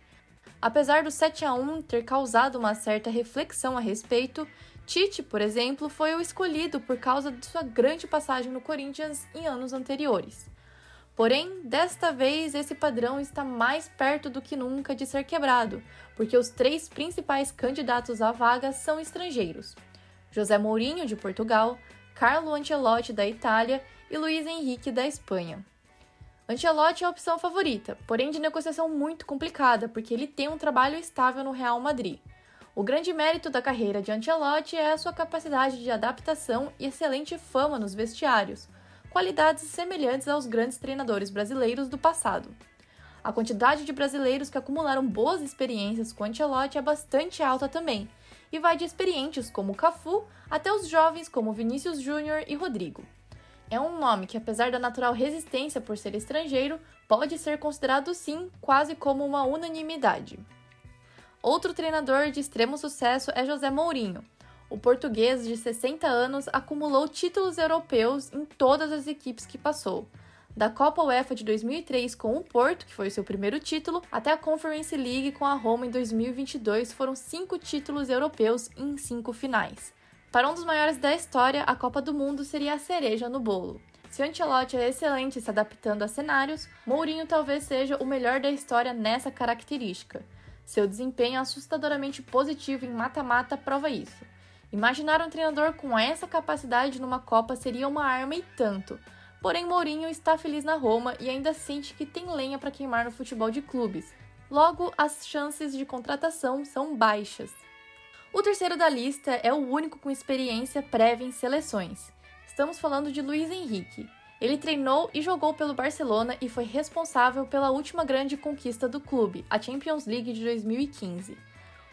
Apesar do 7 a 1 ter causado uma certa reflexão a respeito, Tite, por exemplo, foi o escolhido por causa de sua grande passagem no Corinthians em anos anteriores. Porém, desta vez esse padrão está mais perto do que nunca de ser quebrado, porque os três principais candidatos à vaga são estrangeiros: José Mourinho, de Portugal, Carlo Ancelotti, da Itália e Luiz Henrique, da Espanha. Ancelotti é a opção favorita, porém de negociação muito complicada, porque ele tem um trabalho estável no Real Madrid. O grande mérito da carreira de Ancelotti é a sua capacidade de adaptação e excelente fama nos vestiários, qualidades semelhantes aos grandes treinadores brasileiros do passado. A quantidade de brasileiros que acumularam boas experiências com Ancelotti é bastante alta também, e vai de experientes como Cafu até os jovens como Vinícius Júnior e Rodrigo. É um nome que, apesar da natural resistência por ser estrangeiro, pode ser considerado sim quase como uma unanimidade. Outro treinador de extremo sucesso é José Mourinho. O português de 60 anos acumulou títulos europeus em todas as equipes que passou. Da Copa UEFA de 2003 com o Porto, que foi o seu primeiro título, até a Conference League com a Roma em 2022 foram cinco títulos europeus em cinco finais. Para um dos maiores da história, a Copa do Mundo seria a cereja no bolo. Se Ancelotti é excelente se adaptando a cenários, Mourinho talvez seja o melhor da história nessa característica. Seu desempenho assustadoramente positivo em mata-mata prova isso. Imaginar um treinador com essa capacidade numa Copa seria uma arma e tanto. Porém, Mourinho está feliz na Roma e ainda sente que tem lenha para queimar no futebol de clubes. Logo, as chances de contratação são baixas. O terceiro da lista é o único com experiência prévia em seleções. Estamos falando de Luiz Henrique. Ele treinou e jogou pelo Barcelona e foi responsável pela última grande conquista do clube, a Champions League de 2015.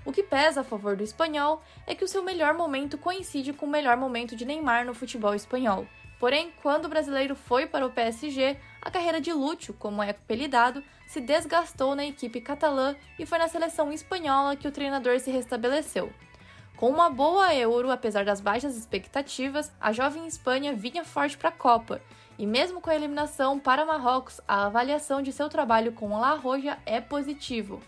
O que pesa a favor do espanhol é que o seu melhor momento coincide com o melhor momento de Neymar no futebol espanhol. Porém, quando o brasileiro foi para o PSG, a carreira de Lúcio, como é apelidado, se desgastou na equipe catalã e foi na seleção espanhola que o treinador se restabeleceu. Com uma boa Euro, apesar das baixas expectativas, a jovem Espanha vinha forte para a Copa e mesmo com a eliminação para Marrocos, a avaliação de seu trabalho com La Roja é positivo.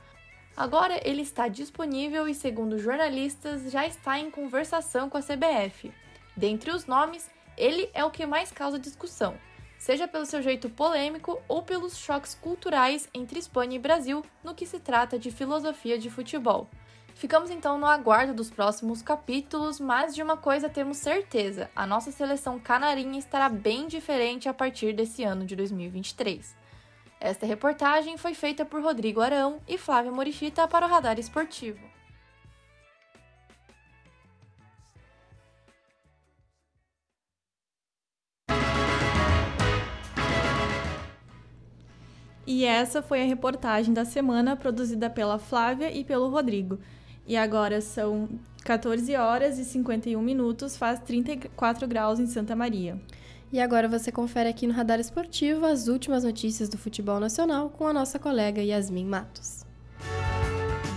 Agora ele está disponível e, segundo jornalistas, já está em conversação com a CBF. Dentre os nomes, ele é o que mais causa discussão, seja pelo seu jeito polêmico ou pelos choques culturais entre Espanha e Brasil no que se trata de filosofia de futebol. Ficamos então no aguardo dos próximos capítulos, mas de uma coisa temos certeza: a nossa seleção canarinha estará bem diferente a partir desse ano de 2023. Esta reportagem foi feita por Rodrigo Arão e Flávia Morichita para o Radar Esportivo. E essa foi a reportagem da semana produzida pela Flávia e pelo Rodrigo. E agora são 14 horas e 51 minutos, faz 34 graus em Santa Maria. E agora você confere aqui no Radar Esportivo as últimas notícias do futebol nacional com a nossa colega Yasmin Matos.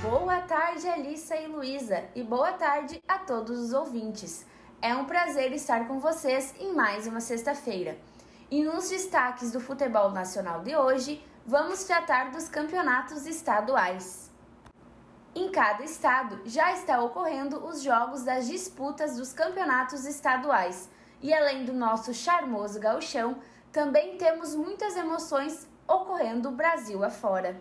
Boa tarde, Alissa e Luísa, e boa tarde a todos os ouvintes. É um prazer estar com vocês em mais uma sexta-feira. E nos destaques do futebol nacional de hoje, vamos tratar dos campeonatos estaduais. Em cada estado já está ocorrendo os jogos das disputas dos campeonatos estaduais. E além do nosso charmoso gauchão, também temos muitas emoções ocorrendo Brasil afora.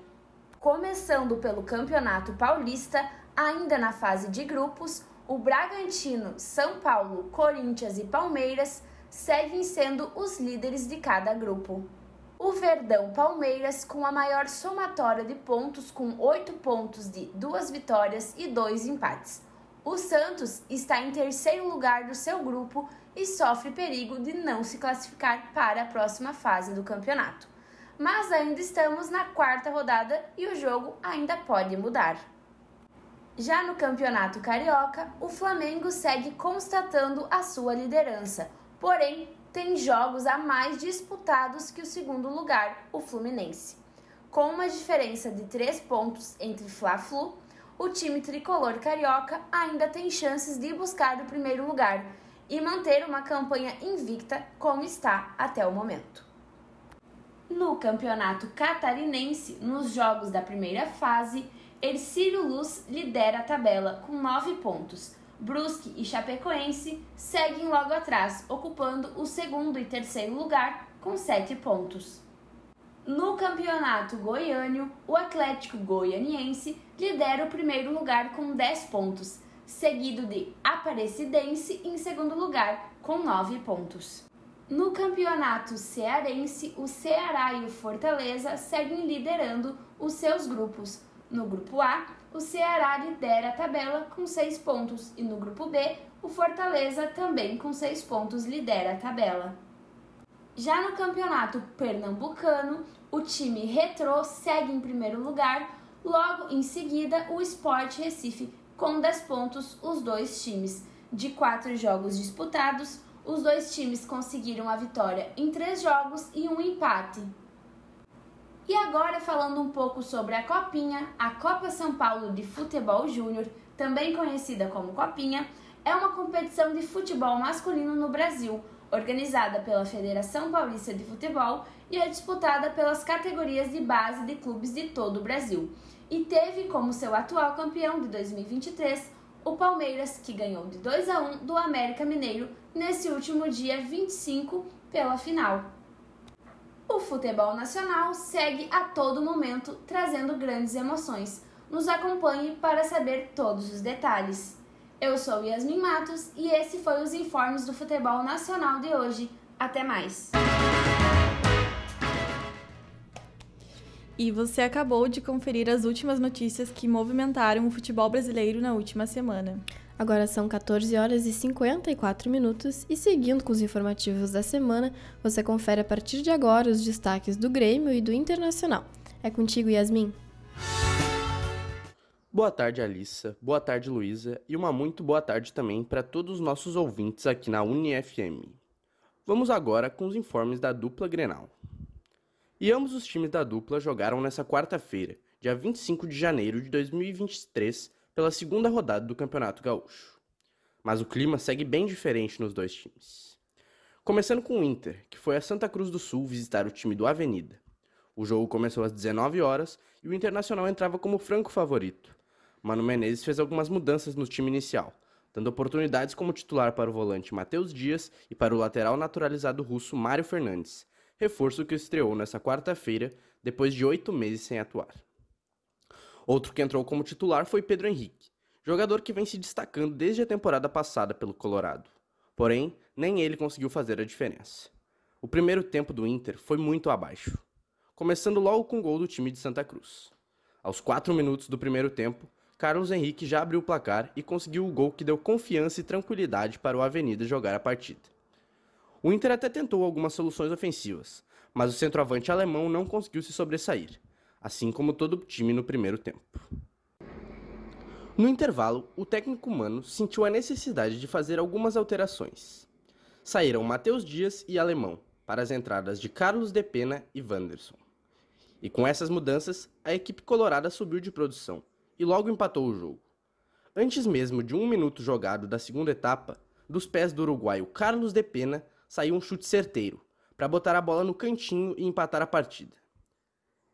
Começando pelo Campeonato Paulista, ainda na fase de grupos, o Bragantino, São Paulo, Corinthians e Palmeiras seguem sendo os líderes de cada grupo o Verdão Palmeiras com a maior somatória de pontos, com oito pontos de duas vitórias e dois empates. O Santos está em terceiro lugar do seu grupo e sofre perigo de não se classificar para a próxima fase do campeonato. Mas ainda estamos na quarta rodada e o jogo ainda pode mudar. Já no Campeonato Carioca, o Flamengo segue constatando a sua liderança, porém tem jogos a mais disputados que o segundo lugar, o Fluminense. Com uma diferença de 3 pontos entre Fla-Flu, o time tricolor carioca ainda tem chances de buscar o primeiro lugar e manter uma campanha invicta como está até o momento. No campeonato catarinense, nos jogos da primeira fase, Ercílio Luz lidera a tabela com 9 pontos. Brusque e Chapecoense seguem logo atrás, ocupando o segundo e terceiro lugar com 7 pontos. No campeonato goiano, o Atlético Goianiense lidera o primeiro lugar com 10 pontos, seguido de Aparecidense em segundo lugar com 9 pontos. No campeonato cearense, o Ceará e o Fortaleza seguem liderando os seus grupos. No grupo A, o Ceará lidera a tabela com 6 pontos e no grupo B, o Fortaleza também com 6 pontos lidera a tabela. Já no campeonato pernambucano, o time Retrô segue em primeiro lugar, logo em seguida o Sport Recife com 10 pontos os dois times. De quatro jogos disputados, os dois times conseguiram a vitória em três jogos e um empate. E agora falando um pouco sobre a Copinha, a Copa São Paulo de Futebol Júnior, também conhecida como Copinha, é uma competição de futebol masculino no Brasil, organizada pela Federação Paulista de Futebol e é disputada pelas categorias de base de clubes de todo o Brasil. E teve como seu atual campeão de 2023 o Palmeiras, que ganhou de 2 a 1 do América Mineiro nesse último dia 25 pela final. O futebol nacional segue a todo momento trazendo grandes emoções. Nos acompanhe para saber todos os detalhes. Eu sou Yasmin Matos e esse foi os informes do futebol nacional de hoje. Até mais! E você acabou de conferir as últimas notícias que movimentaram o futebol brasileiro na última semana. Agora são 14 horas e 54 minutos e seguindo com os informativos da semana, você confere a partir de agora os destaques do Grêmio e do Internacional. É contigo, Yasmin. Boa tarde, Alissa. Boa tarde, Luísa. E uma muito boa tarde também para todos os nossos ouvintes aqui na UniFM. Vamos agora com os informes da dupla Grenal. E ambos os times da dupla jogaram nessa quarta-feira, dia 25 de janeiro de 2023, pela segunda rodada do Campeonato Gaúcho. Mas o clima segue bem diferente nos dois times. Começando com o Inter, que foi a Santa Cruz do Sul visitar o time do Avenida. O jogo começou às 19 horas e o Internacional entrava como franco favorito, Mano Menezes fez algumas mudanças no time inicial, dando oportunidades como titular para o volante Matheus Dias e para o lateral naturalizado russo Mário Fernandes, reforço que estreou nesta quarta-feira, depois de oito meses sem atuar. Outro que entrou como titular foi Pedro Henrique, jogador que vem se destacando desde a temporada passada pelo Colorado. Porém, nem ele conseguiu fazer a diferença. O primeiro tempo do Inter foi muito abaixo, começando logo com o gol do time de Santa Cruz. Aos quatro minutos do primeiro tempo, Carlos Henrique já abriu o placar e conseguiu o gol que deu confiança e tranquilidade para o Avenida jogar a partida. O Inter até tentou algumas soluções ofensivas, mas o centroavante alemão não conseguiu se sobressair, assim como todo o time no primeiro tempo. No intervalo, o técnico humano sentiu a necessidade de fazer algumas alterações. Saíram Matheus Dias e Alemão para as entradas de Carlos De Pena e Wanderson. E com essas mudanças, a equipe colorada subiu de produção e logo empatou o jogo. Antes mesmo de um minuto jogado da segunda etapa, dos pés do uruguaio Carlos de Pena saiu um chute certeiro, para botar a bola no cantinho e empatar a partida.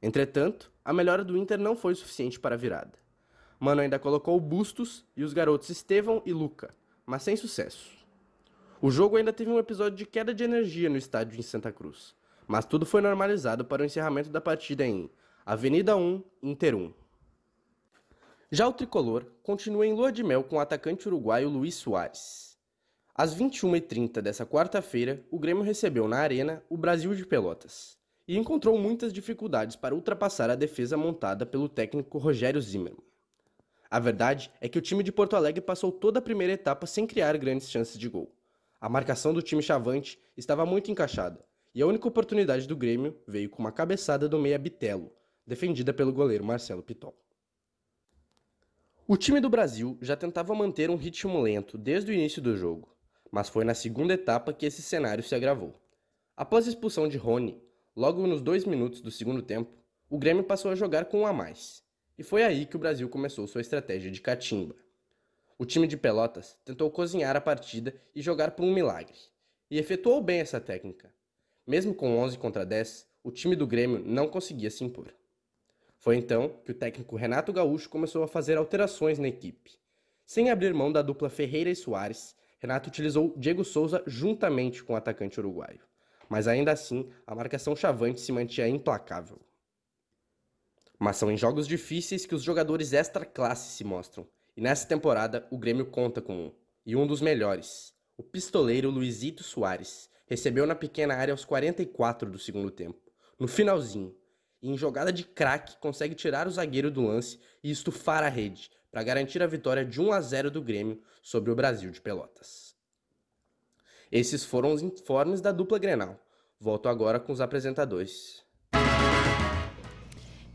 Entretanto, a melhora do Inter não foi suficiente para a virada. Mano ainda colocou Bustos e os garotos Estevão e Luca, mas sem sucesso. O jogo ainda teve um episódio de queda de energia no estádio em Santa Cruz, mas tudo foi normalizado para o encerramento da partida em Avenida 1, Inter 1. Já o tricolor continua em lua de mel com o atacante uruguaio Luiz Soares. Às 21h30 dessa quarta-feira, o Grêmio recebeu na Arena o Brasil de Pelotas e encontrou muitas dificuldades para ultrapassar a defesa montada pelo técnico Rogério Zimmermann. A verdade é que o time de Porto Alegre passou toda a primeira etapa sem criar grandes chances de gol. A marcação do time chavante estava muito encaixada e a única oportunidade do Grêmio veio com uma cabeçada do meia Bitelo, defendida pelo goleiro Marcelo Pitol. O time do Brasil já tentava manter um ritmo lento desde o início do jogo, mas foi na segunda etapa que esse cenário se agravou. Após a expulsão de Rony, logo nos dois minutos do segundo tempo, o Grêmio passou a jogar com um a mais. E foi aí que o Brasil começou sua estratégia de catimba. O time de Pelotas tentou cozinhar a partida e jogar por um milagre, e efetuou bem essa técnica. Mesmo com 11 contra 10, o time do Grêmio não conseguia se impor. Foi então que o técnico Renato Gaúcho começou a fazer alterações na equipe. Sem abrir mão da dupla Ferreira e Soares, Renato utilizou Diego Souza juntamente com o atacante uruguaio. Mas ainda assim, a marcação chavante se mantinha implacável. Mas são em jogos difíceis que os jogadores extra-classe se mostram. E nessa temporada, o Grêmio conta com um. E um dos melhores. O pistoleiro Luizito Soares recebeu na pequena área aos 44 do segundo tempo. No finalzinho. E em jogada de craque, consegue tirar o zagueiro do lance e estufar a rede, para garantir a vitória de 1 a 0 do Grêmio sobre o Brasil de Pelotas. Esses foram os informes da dupla Grenal. Volto agora com os apresentadores.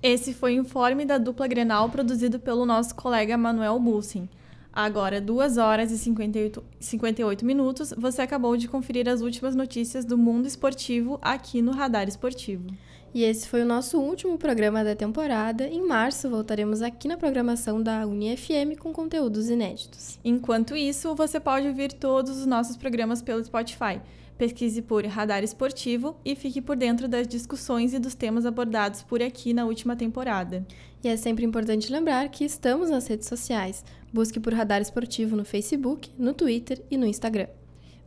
Esse foi o informe da dupla Grenal produzido pelo nosso colega Manuel Bussin. Agora, 2 horas e 58, 58 minutos, você acabou de conferir as últimas notícias do mundo esportivo aqui no Radar Esportivo. E esse foi o nosso último programa da temporada. Em março, voltaremos aqui na programação da UniFM com conteúdos inéditos. Enquanto isso, você pode ouvir todos os nossos programas pelo Spotify. Pesquise por Radar Esportivo e fique por dentro das discussões e dos temas abordados por aqui na última temporada. E é sempre importante lembrar que estamos nas redes sociais. Busque por Radar Esportivo no Facebook, no Twitter e no Instagram.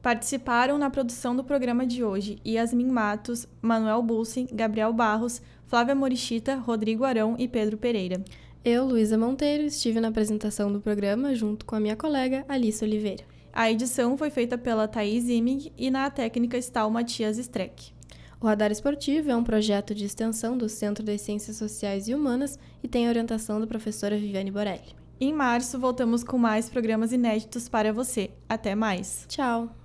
Participaram na produção do programa de hoje Yasmin Matos, Manuel Bulsin, Gabriel Barros, Flávia Morichita, Rodrigo Arão e Pedro Pereira. Eu, Luísa Monteiro, estive na apresentação do programa junto com a minha colega Alice Oliveira. A edição foi feita pela Thaís Imig e na técnica está o Matias Streck. O Radar Esportivo é um projeto de extensão do Centro das Ciências Sociais e Humanas e tem a orientação da professora Viviane Borelli. Em março, voltamos com mais programas inéditos para você. Até mais. Tchau!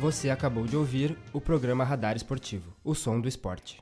Você acabou de ouvir o programa Radar Esportivo, o som do esporte.